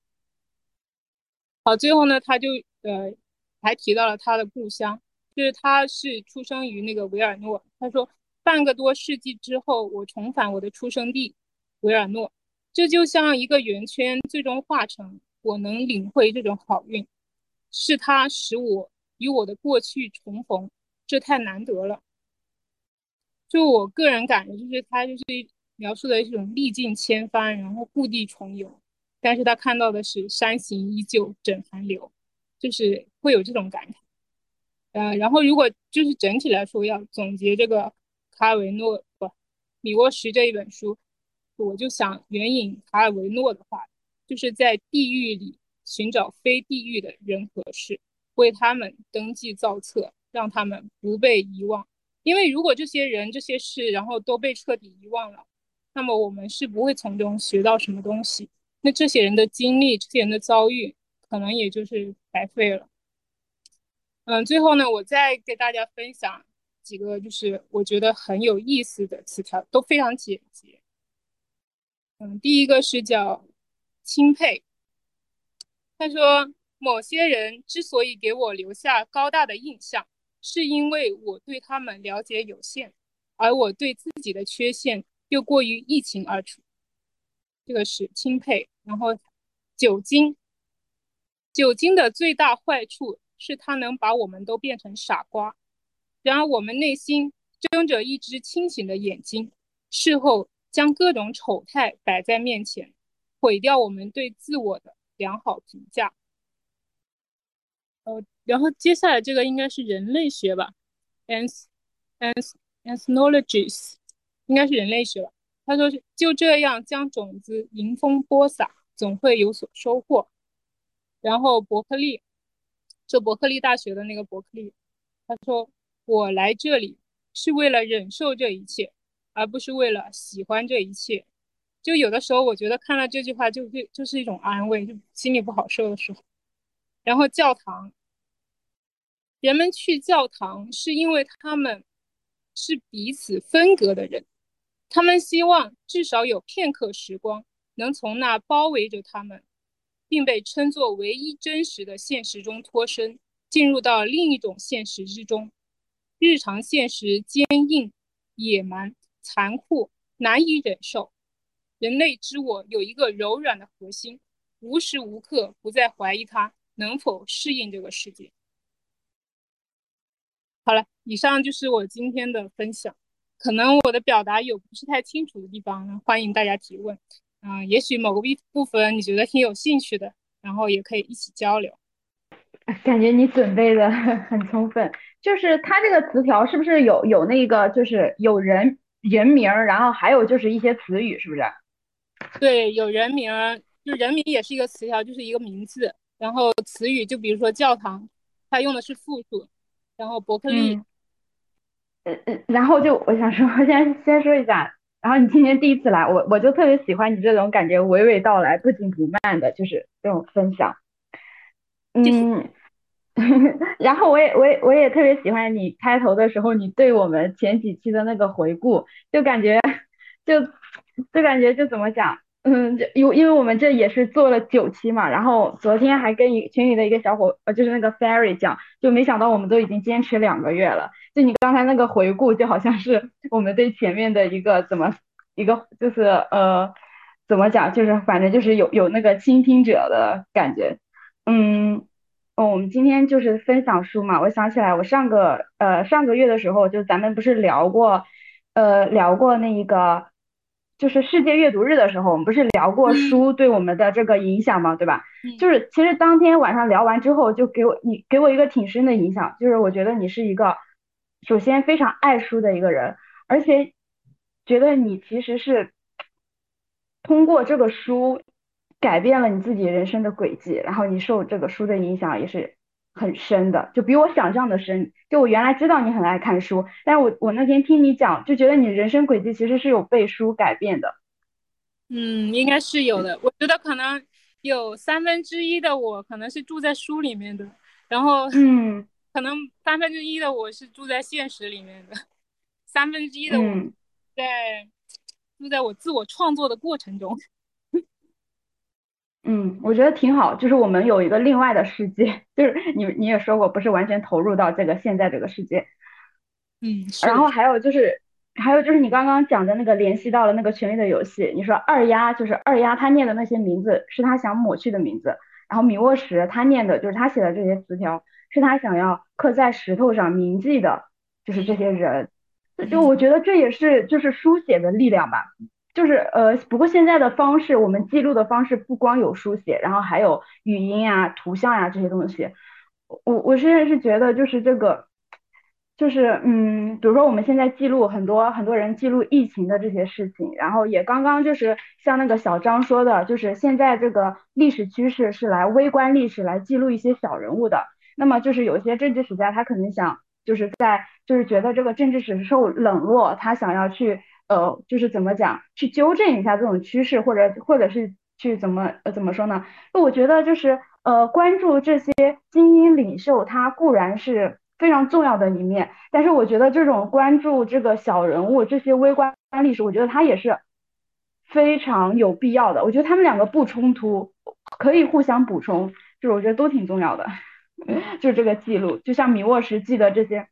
好，最后呢，他就呃还提到了他的故乡，就是他是出生于那个维尔诺。他说，半个多世纪之后，我重返我的出生地维尔诺，这就像一个圆圈，最终化成。我能领会这种好运，是它使我与我的过去重逢，这太难得了。就我个人感觉，就是他就是描述的一种历尽千帆，然后故地重游，但是他看到的是山形依旧枕寒流，就是会有这种感慨。呃，然后如果就是整体来说要总结这个卡尔维诺不米沃什这一本书，我就想援引卡尔维诺的话。就是在地狱里寻找非地狱的人和事，为他们登记造册，让他们不被遗忘。因为如果这些人、这些事，然后都被彻底遗忘了，那么我们是不会从中学到什么东西。那这些人的经历、这些人的遭遇，可能也就是白费了。嗯，最后呢，我再给大家分享几个，就是我觉得很有意思的词条，都非常简洁。嗯，第一个是叫。钦佩。他说：“某些人之所以给我留下高大的印象，是因为我对他们了解有限，而我对自己的缺陷又过于一清二楚。”这个是钦佩。然后，酒精，酒精的最大坏处是它能把我们都变成傻瓜。然而，我们内心睁着一只清醒的眼睛，事后将各种丑态摆在面前。毁掉我们对自我的良好评价。呃，然后接下来这个应该是人类学吧，ans ans ethnologies，应该是人类学吧。他说是就这样将种子迎风播撒，总会有所收获。然后伯克利，就伯克利大学的那个伯克利，他说我来这里是为了忍受这一切，而不是为了喜欢这一切。就有的时候，我觉得看到这句话，就就就是一种安慰，就心里不好受的时候。然后教堂，人们去教堂是因为他们是彼此分隔的人，他们希望至少有片刻时光能从那包围着他们，并被称作唯一真实的现实中脱身，进入到另一种现实之中。日常现实坚硬、野蛮、残酷，难以忍受。人类之我有一个柔软的核心，无时无刻不在怀疑它能否适应这个世界。好了，以上就是我今天的分享。可能我的表达有不是太清楚的地方，欢迎大家提问。嗯，也许某个部部分你觉得挺有兴趣的，然后也可以一起交流。[LAUGHS] 感觉你准备的 [LAUGHS] 很充分。就是他这个词条是不是有有那个就是有人人名，然后还有就是一些词语，是不是？对，有人名，就人名也是一个词条，就是一个名字。然后词语，就比如说教堂，它用的是复数。然后伯克利，呃呃，然后就我想说，先先说一下。然后你今天第一次来，我我就特别喜欢你这种感觉娓娓道来、不紧不慢的，就是这种分享。嗯，[LAUGHS] 然后我也我也我也特别喜欢你开头的时候，你对我们前几期的那个回顾，就感觉就就感觉就怎么讲？嗯，就因因为我们这也是做了九期嘛，然后昨天还跟一群里的一个小伙，呃，就是那个 Ferry 讲，就没想到我们都已经坚持两个月了。就你刚才那个回顾，就好像是我们对前面的一个怎么一个就是呃怎么讲，就是反正就是有有那个倾听者的感觉。嗯，哦，我们今天就是分享书嘛，我想起来我上个呃上个月的时候，就咱们不是聊过呃聊过那一个。就是世界阅读日的时候，我们不是聊过书对我们的这个影响吗？对吧？就是其实当天晚上聊完之后，就给我你给我一个挺深的影响，就是我觉得你是一个首先非常爱书的一个人，而且觉得你其实是通过这个书改变了你自己人生的轨迹，然后你受这个书的影响也是很深的，就比我想象的深。就我原来知道你很爱看书，但是我我那天听你讲，就觉得你人生轨迹其实是有被书改变的。嗯，应该是有的。我觉得可能有三分之一的我可能是住在书里面的，然后嗯，可能三分之一的我是住在现实里面的，三分之一的我在住在我自我创作的过程中。嗯，我觉得挺好，就是我们有一个另外的世界，[LAUGHS] 就是你你也说过，不是完全投入到这个现在这个世界。嗯，然后还有就是，还有就是你刚刚讲的那个联系到了那个权力的游戏，你说二丫就是二丫，她念的那些名字是她想抹去的名字，然后米沃什他念的就是他写的这些词条是他想要刻在石头上铭记的，就是这些人，就我觉得这也是就是书写的力量吧。就是呃，不过现在的方式，我们记录的方式不光有书写，然后还有语音呀、图像呀这些东西。我我现在是觉得，就是这个，就是嗯，比如说我们现在记录很多很多人记录疫情的这些事情，然后也刚刚就是像那个小张说的，就是现在这个历史趋势是来微观历史来记录一些小人物的。那么就是有些政治史家他可能想就是在就是觉得这个政治史受冷落，他想要去。呃，就是怎么讲，去纠正一下这种趋势，或者或者是去怎么呃怎么说呢？我觉得就是呃关注这些精英领袖，他固然是非常重要的一面，但是我觉得这种关注这个小人物这些微观历史，我觉得他也是非常有必要的。我觉得他们两个不冲突，可以互相补充，就是我觉得都挺重要的。[LAUGHS] 就是这个记录，就像米沃什记的这些。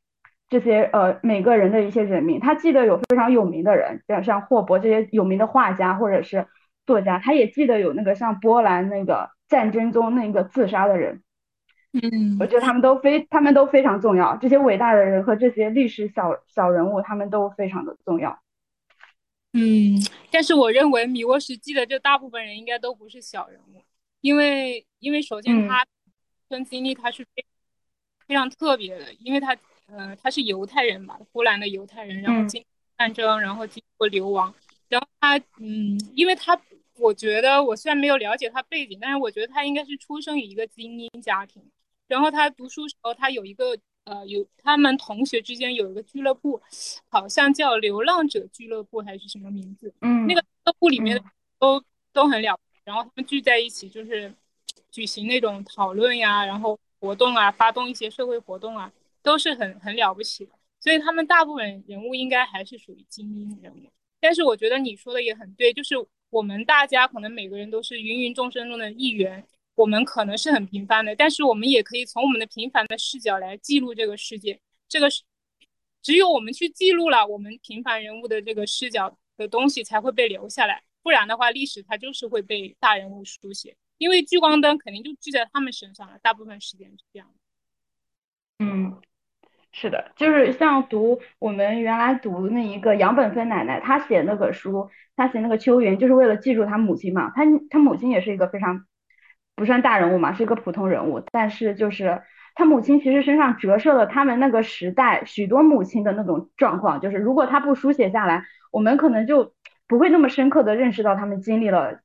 这些呃每个人的一些人名，他记得有非常有名的人，像像霍伯这些有名的画家或者是作家，他也记得有那个像波兰那个战争中那个自杀的人。嗯，我觉得他们都非他们都非常重要，这些伟大的人和这些历史小小人物，他们都非常的重要。嗯，但是我认为米沃什记得这大部分人应该都不是小人物，因为因为首先他生经历他是非非常特别的，因为他。呃，他是犹太人吧，波兰的犹太人，然后经战争，然后经过流亡，然后他，嗯，因为他，我觉得我虽然没有了解他背景，但是我觉得他应该是出生于一个精英家庭。然后他读书时候，他有一个，呃，有他们同学之间有一个俱乐部，好像叫流浪者俱乐部还是什么名字？嗯，那个俱乐部里面都都很了，然后他们聚在一起就是举行那种讨论呀，然后活动啊，发动一些社会活动啊。都是很很了不起的，所以他们大部分人物应该还是属于精英人物。但是我觉得你说的也很对，就是我们大家可能每个人都是芸芸众生中的一员，我们可能是很平凡的，但是我们也可以从我们的平凡的视角来记录这个世界。这个是只有我们去记录了我们平凡人物的这个视角的东西，才会被留下来。不然的话，历史它就是会被大人物书写，因为聚光灯肯定就聚在他们身上了，大部分时间是这样的。嗯。是的，就是像读我们原来读那一个杨本芬奶奶，她写那本书，她写那个秋云，就是为了记住她母亲嘛。她她母亲也是一个非常不算大人物嘛，是一个普通人物，但是就是她母亲其实身上折射了他们那个时代许多母亲的那种状况，就是如果她不书写下来，我们可能就不会那么深刻的认识到他们经历了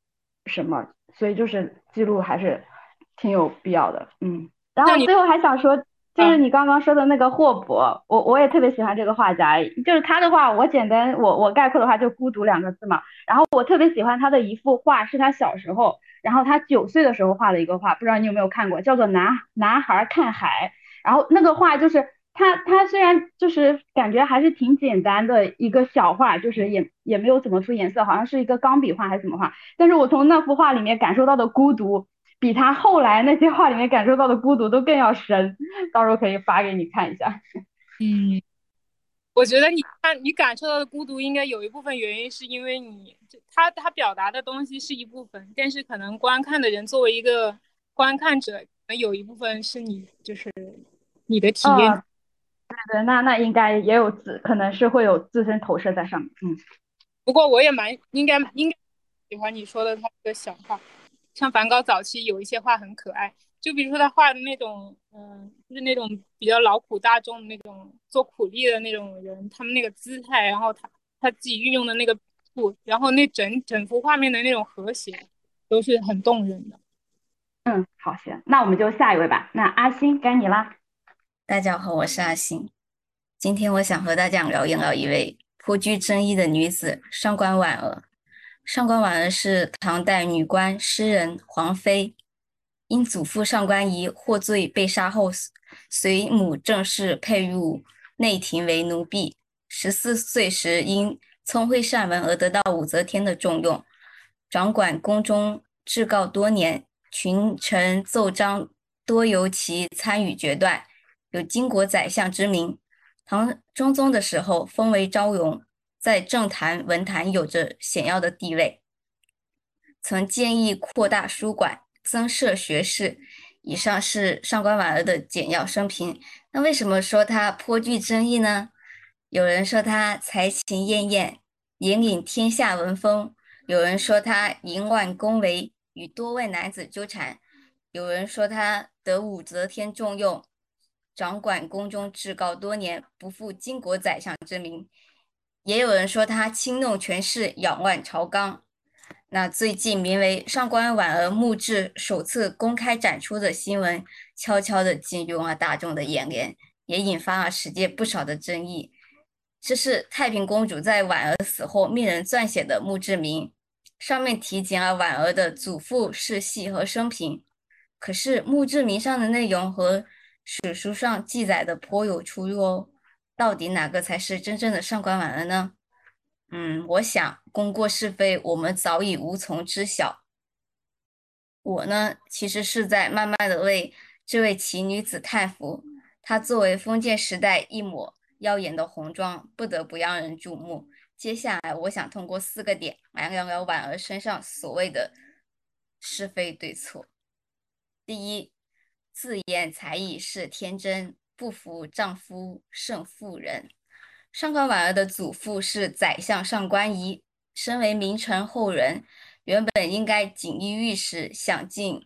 什么，所以就是记录还是挺有必要的。嗯，然后最后还想说。就是你刚刚说的那个霍伯，我我也特别喜欢这个画家。就是他的话，我简单我我概括的话就孤独两个字嘛。然后我特别喜欢他的一幅画，是他小时候，然后他九岁的时候画的一个画，不知道你有没有看过，叫做男男孩看海。然后那个画就是他他虽然就是感觉还是挺简单的一个小画，就是也也没有怎么出颜色，好像是一个钢笔画还是怎么画。但是我从那幅画里面感受到的孤独。比他后来那些话里面感受到的孤独都更要深，到时候可以发给你看一下。[LAUGHS] 嗯，我觉得你看你感受到的孤独，应该有一部分原因是因为你，他他表达的东西是一部分，但是可能观看的人作为一个观看者，可能有一部分是你就是你的体验。对对，那那应该也有自，可能是会有自身投射在上面。嗯，不过我也蛮应该应该喜欢你说的他这个小话。像梵高早期有一些画很可爱，就比如说他画的那种，嗯，就是那种比较劳苦大众的那种做苦力的那种人，他们那个姿态，然后他他自己运用的那个布，然后那整整幅画面的那种和谐，都是很动人的。嗯，好，行，那我们就下一位吧。那阿星该你啦。大家好，我是阿星。今天我想和大家聊一聊一位颇具争议的女子——上官婉儿。上官婉儿是唐代女官、诗人、皇妃，因祖父上官仪获罪被杀后，随母正式配入内廷为奴婢。十四岁时，因聪慧善文而得到武则天的重用，掌管宫中制诰多年，群臣奏章多由其参与决断，有巾帼宰相之名。唐中宗的时候，封为昭容。在政坛、文坛有着显要的地位，曾建议扩大书馆、增设学士。以上是上官婉儿的简要生平。那为什么说她颇具争议呢？有人说她才情艳艳，引领天下文风；有人说她淫乱恭维，与多位男子纠缠；有人说她得武则天重用，掌管宫中至诰多年，不负巾帼宰相之名。也有人说他轻弄权势，仰乱朝纲。那最近名为《上官婉儿墓志》首次公开展出的新闻，悄悄地进入了大众的眼帘，也引发了世界不少的争议。这是太平公主在婉儿死后命人撰写的墓志铭，上面提及了婉儿的祖父世系和生平。可是墓志铭上的内容和史书上记载的颇有出入哦。到底哪个才是真正的上官婉儿呢？嗯，我想功过是非，我们早已无从知晓。我呢，其实是在慢慢的为这位奇女子叹服。她作为封建时代一抹耀眼的红妆，不得不让人注目。接下来，我想通过四个点来聊聊婉儿身上所谓的是非对错。第一，自言才艺是天真。不服丈夫胜妇人。上官婉儿的祖父是宰相上官仪，身为名臣后人，原本应该锦衣玉食，享尽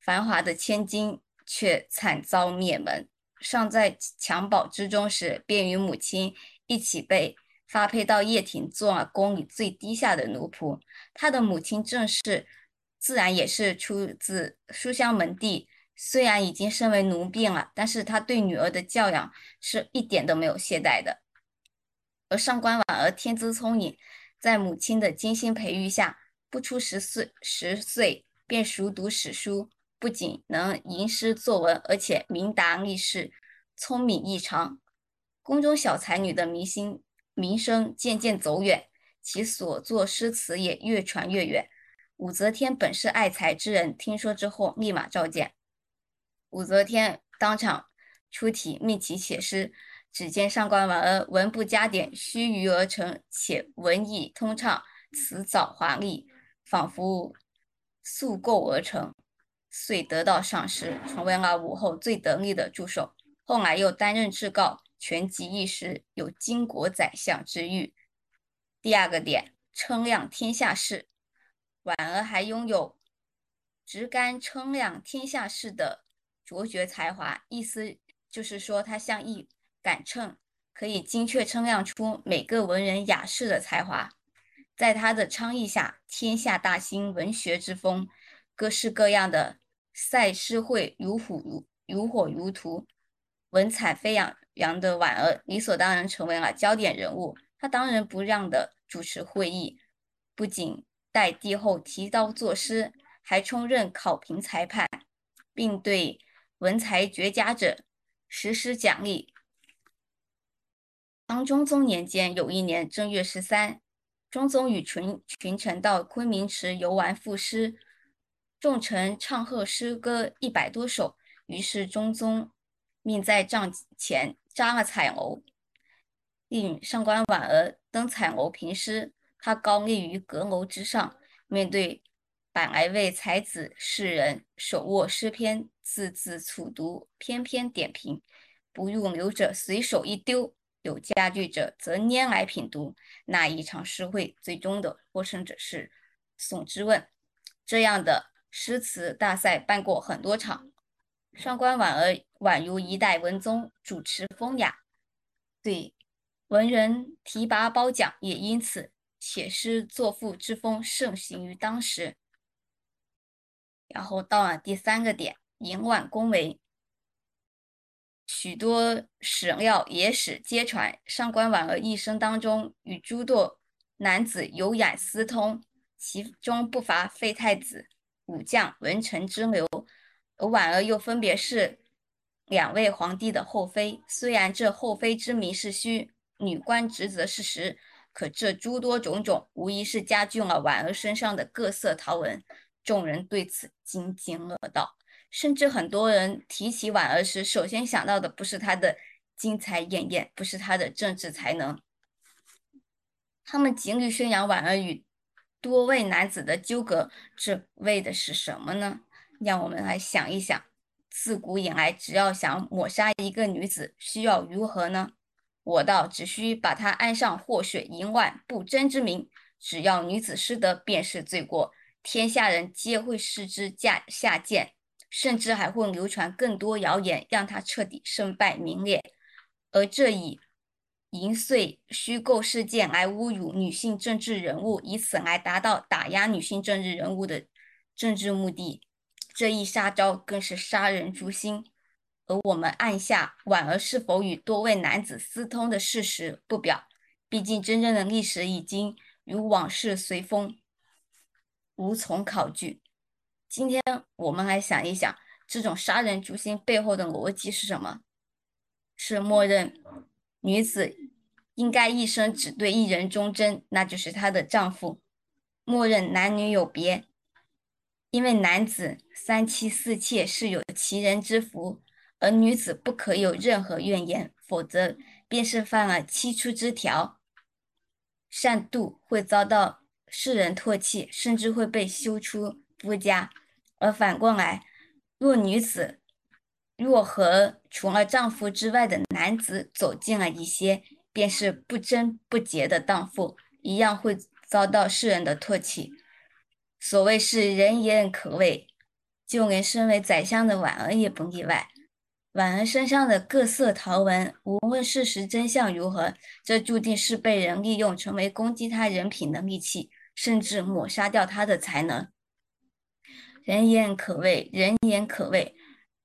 繁华的千金，却惨遭灭门。尚在襁褓之中时，便与母亲一起被发配到掖庭，做了宫里最低下的奴仆。他的母亲郑氏，自然也是出自书香门第。虽然已经身为奴婢了，但是他对女儿的教养是一点都没有懈怠的。而上官婉儿天资聪颖，在母亲的精心培育下，不出十岁十岁便熟读史书，不仅能吟诗作文，而且明达历事，聪明异常。宫中小才女的明星名声渐渐走远，其所作诗词也越传越远。武则天本是爱才之人，听说之后立马召见。武则天当场出题命其写诗，只见上官婉儿文不加点，须臾而成，且文意通畅，词藻华丽，仿佛速构而成，遂得到赏识，成为了武后最得力的助手。后来又担任制诰，权极一时，有巾帼宰相之誉。第二个点，称量天下事，婉儿还拥有直竿称量天下事的。卓绝才华，意思就是说他像一杆秤，可以精确称量出每个文人雅士的才华。在他的倡议下，天下大兴文学之风，各式各样的赛诗会如虎如如火如荼，文采飞扬扬的婉儿理所当然成为了焦点人物。他当仁不让地主持会议，不仅代帝后提刀作诗，还充任考评裁判，并对。文才绝佳者，实施奖励。唐中宗年间，有一年正月十三，中宗与群群臣到昆明池游玩赋诗，众臣唱和诗歌一百多首。于是中宗命在帐前扎了彩楼，令上官婉儿登彩楼评诗。他高立于阁楼之上，面对。百来位才子士人，手握诗篇，字字楚读，篇篇点评。不入流者随手一丢，有佳句者则拈来品读。那一场诗会，最终的获胜者是宋之问。这样的诗词大赛办过很多场，上官婉儿宛如一代文宗，主持风雅，对文人提拔褒奖也因此写诗作赋之风盛行于当时。然后到了第三个点，迎晚恭维。许多史料、野史皆传，上官婉儿一生当中与诸多男子有染私通，其中不乏废太子、武将、文臣之流。而婉儿又分别是两位皇帝的后妃，虽然这后妃之名是虚，女官职责是实，可这诸多种种，无疑是加剧了婉儿身上的各色桃纹。众人对此津津乐道。甚至很多人提起婉儿时，首先想到的不是她的精彩艳艳，不是她的政治才能，他们极力宣扬婉儿与多位男子的纠葛，这为的是什么呢？让我们来想一想，自古以来，只要想抹杀一个女子，需要如何呢？我道只需把她安上祸水淫乱不贞之名，只要女子失德，便是罪过，天下人皆会视之下下贱。甚至还会流传更多谣言，让他彻底身败名裂。而这以淫秽虚构事件来侮辱女性政治人物，以此来达到打压女性政治人物的政治目的，这一杀招更是杀人诛心。而我们按下婉儿是否与多位男子私通的事实不表，毕竟真正的历史已经如往事随风，无从考据。今天我们来想一想，这种杀人诛心背后的逻辑是什么？是默认女子应该一生只对一人忠贞，那就是她的丈夫；默认男女有别，因为男子三妻四妾是有其人之福，而女子不可有任何怨言，否则便是犯了七出之条，善妒会遭到世人唾弃，甚至会被休出夫家。而反过来，若女子若和除了丈夫之外的男子走近了一些，便是不贞不洁的荡妇，一样会遭到世人的唾弃。所谓是人言可畏，就连身为宰相的婉儿也不例外。婉儿身上的各色桃纹，无论事实真相如何，这注定是被人利用成为攻击他人品的利器，甚至抹杀掉他的才能。人言可畏，人言可畏。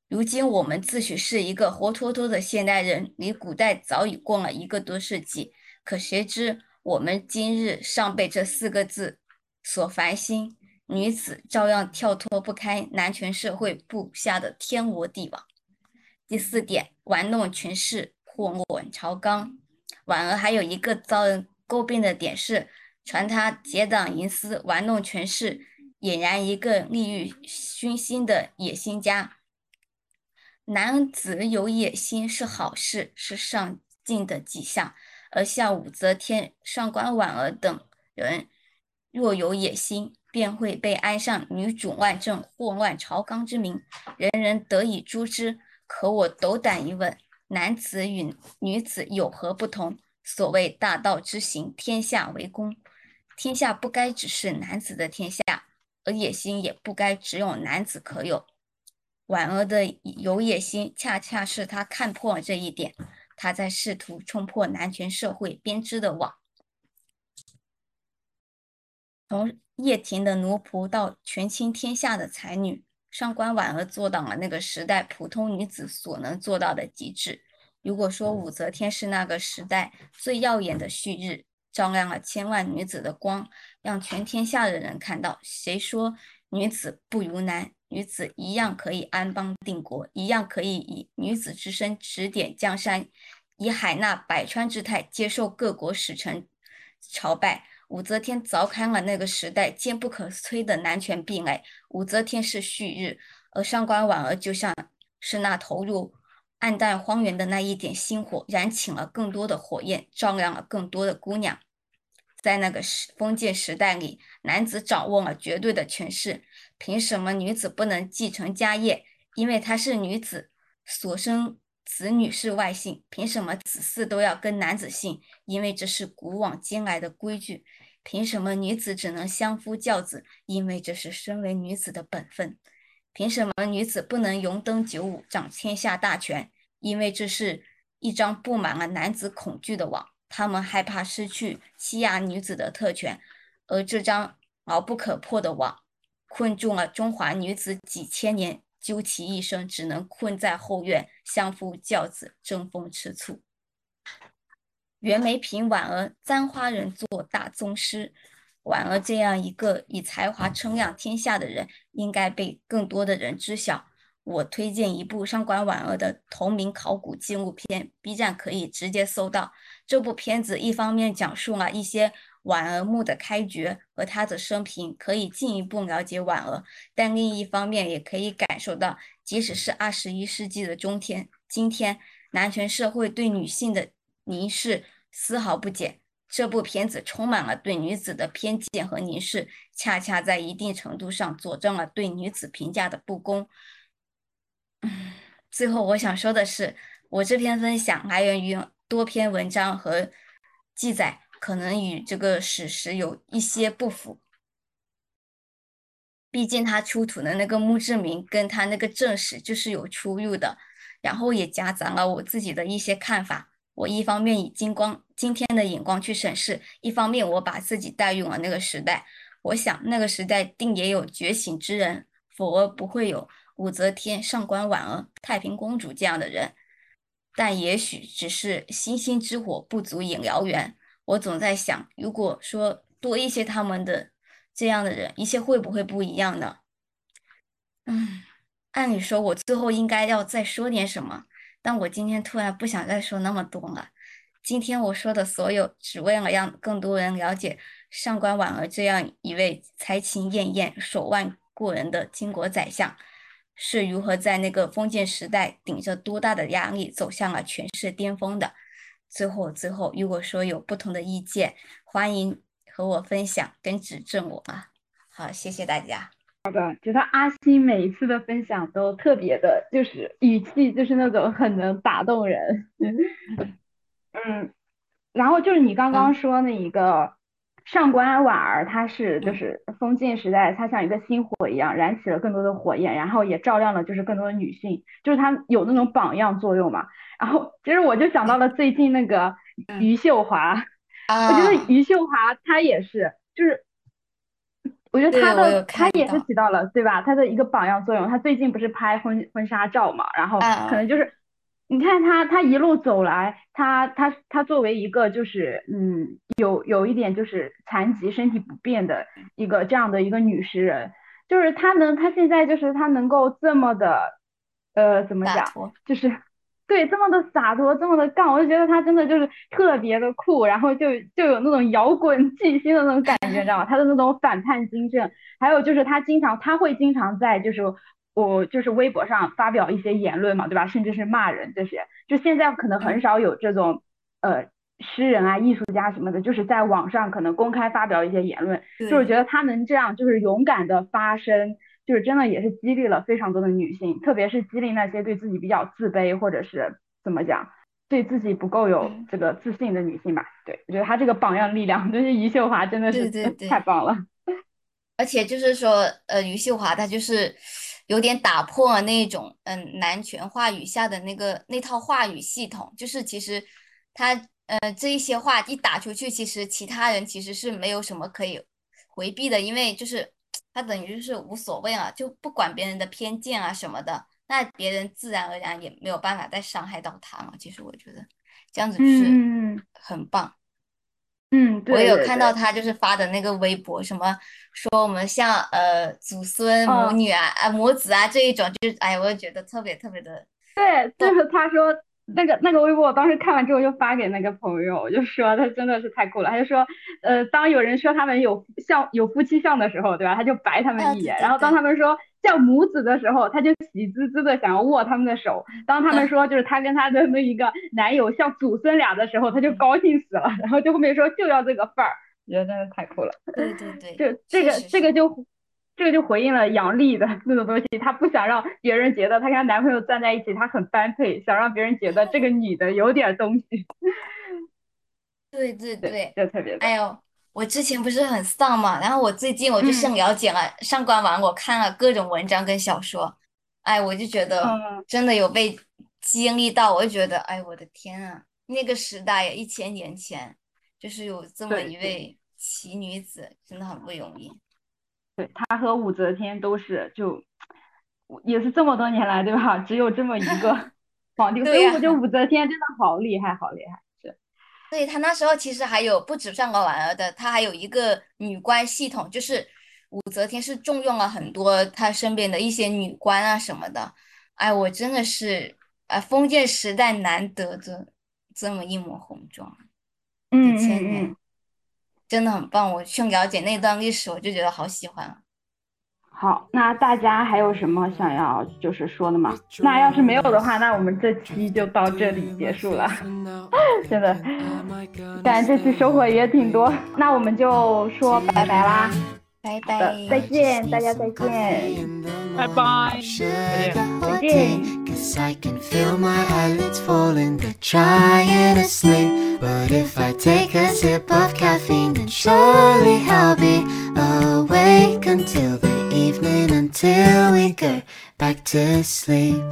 如今我们自诩是一个活脱脱的现代人，离古代早已过了一个多世纪。可谁知我们今日尚被这四个字所烦心，女子照样跳脱不开男权社会布下的天罗地网。第四点，玩弄权势，祸乱朝纲。婉儿还有一个遭人诟病的点是，传他结党营私，玩弄权势。俨然一个利欲熏心的野心家。男子有野心是好事，是上进的迹象。而像武则天、上官婉儿等人，若有野心，便会被安上女主乱政、祸乱朝纲之名，人人得以诛之。可我斗胆一问：男子与女子有何不同？所谓大道之行，天下为公。天下不该只是男子的天下。而野心也不该只有男子可有。婉儿的有野心，恰恰是她看破了这一点。她在试图冲破男权社会编织的网。从叶婷的奴仆到权倾天下的才女，上官婉儿做到了那个时代普通女子所能做到的极致。如果说武则天是那个时代最耀眼的旭日，照亮了千万女子的光，让全天下的人看到。谁说女子不如男？女子一样可以安邦定国，一样可以以女子之身指点江山，以海纳百川之态接受各国使臣朝拜。武则天凿开了那个时代坚不可摧的男权壁垒。武则天是旭日，而上官婉儿就像是那投入。暗淡荒原的那一点星火，燃起了更多的火焰，照亮了更多的姑娘。在那个时封建时代里，男子掌握了绝对的权势，凭什么女子不能继承家业？因为她是女子，所生子女是外姓，凭什么子嗣都要跟男子姓？因为这是古往今来的规矩。凭什么女子只能相夫教子？因为这是身为女子的本分。凭什么女子不能荣登九五，掌天下大权？因为这是一张布满了男子恐惧的网，他们害怕失去欺压女子的特权，而这张牢不可破的网，困住了中华女子几千年，究其一生只能困在后院，相夫教子，争风吃醋。袁枚评婉儿：簪花人做大宗师。婉儿这样一个以才华称亮天下的人，应该被更多的人知晓。我推荐一部上官婉儿的同名考古纪录片，B 站可以直接搜到。这部片子一方面讲述了一些婉儿墓的开掘和她的生平，可以进一步了解婉儿；但另一方面也可以感受到，即使是二十一世纪的中天，今天男权社会对女性的凝视丝毫不减。这部片子充满了对女子的偏见和凝视，恰恰在一定程度上佐证了对女子评价的不公。嗯，[SIGHS] 最后我想说的是，我这篇分享来源于多篇文章和记载，可能与这个史实有一些不符。毕竟他出土的那个墓志铭跟他那个正史就是有出入的，然后也夹杂了我自己的一些看法。我一方面以金光今天的眼光去审视，一方面我把自己带入了那个时代。我想那个时代定也有觉醒之人，否则不会有武则天、上官婉儿、太平公主这样的人。但也许只是星星之火不足以燎原。我总在想，如果说多一些他们的这样的人，一切会不会不一样呢？嗯，按理说我最后应该要再说点什么。但我今天突然不想再说那么多了。今天我说的所有，只为了让更多人了解上官婉儿这样一位才情艳艳、手腕过人的巾帼宰相，是如何在那个封建时代顶着多大的压力走向了权势巅峰的。最后，最后，如果说有不同的意见，欢迎和我分享跟指正我啊。好，谢谢大家。好的，觉得阿星每一次的分享都特别的，就是语气就是那种很能打动人。[LAUGHS] 嗯，然后就是你刚刚说那一个上官婉儿，她是就是封建时代，她像一个星火一样燃起了更多的火焰，然后也照亮了就是更多的女性，就是她有那种榜样作用嘛。然后其实我就想到了最近那个余秀华，我觉得余秀华她也是，就是。我觉得她的她也是起到了对吧？她的一个榜样作用。她最近不是拍婚婚纱照嘛，然后可能就是，你看他他一路走来，他他他作为一个就是嗯有有一点就是残疾身体不便的一个这样的一个女诗人，就是她能她现在就是她能够这么的呃怎么讲，就是。对，这么的洒脱，这么的杠，我就觉得她真的就是特别的酷，然后就就有那种摇滚巨星的那种感觉，知道吗？她的那种反叛精神，还有就是她经常她会经常在就是我就是微博上发表一些言论嘛，对吧？甚至是骂人这些，就现在可能很少有这种呃诗人啊、艺术家什么的，就是在网上可能公开发表一些言论，就是觉得他能这样就是勇敢的发声。就是真的也是激励了非常多的女性，特别是激励那些对自己比较自卑或者是怎么讲，对自己不够有这个自信的女性吧。对我觉得她这个榜样力量，就是余秀华真的是太棒了。[LAUGHS] 而且就是说，呃，余秀华她就是有点打破了那种嗯男权话语下的那个那套话语系统，就是其实他呃这一些话一打出去，其实其他人其实是没有什么可以回避的，因为就是。他等于就是无所谓了，就不管别人的偏见啊什么的，那别人自然而然也没有办法再伤害到他了。其实我觉得这样子是很棒。嗯，我有看到他就是发的那个微博，什么说我们像呃祖孙母女啊啊母子啊这一种，就是哎，我就觉得特别特别的。对，就是他说。那个那个微博，我当时看完之后就发给那个朋友，我就说他真的是太酷了。他就说，呃，当有人说他们有像有夫妻相的时候，对吧？他就白他们一眼。然后当他们说像母子的时候，他就喜滋滋的想要握他们的手。当他们说就是他跟他的那一个男友像祖孙俩的时候，他就高兴死了。然后就后面说就要这个范儿，我觉得真的太酷了。对对对，就这个这个就。这个就回应了杨丽的那种东西，她不想让别人觉得她跟她男朋友站在一起，她很般配，想让别人觉得这个女的有点东西。[LAUGHS] 对对对，就特别。哎呦，我之前不是很丧嘛，然后我最近我就是了解了上官婉，我看了各种文章跟小说，哎，我就觉得真的有被经历到，我就觉得，哎，我的天啊，那个时代一千年前，就是有这么一位奇女子，真的很不容易。对她和武则天都是就也是这么多年来对吧？只有这么一个 [LAUGHS] 皇帝，所以我觉得武则天真的好厉害，好厉害。是，对他那时候其实还有不止上官婉儿的，他还有一个女官系统，就是武则天是重用了很多他身边的一些女官啊什么的。哎，我真的是啊，封建时代难得的这么一抹红妆。嗯嗯嗯。真的很棒，我去了解那段历史，我就觉得好喜欢。好，那大家还有什么想要就是说的吗？那要是没有的话，那我们这期就到这里结束了。[LAUGHS] 真的，感觉这期收获也挺多。那我们就说拜拜啦，拜拜，再见，大家再见，拜拜，再见。Cause I can feel my eyelids falling, they're trying to sleep. But if I take a sip of caffeine, then surely I'll be awake until the evening, until we go back to sleep.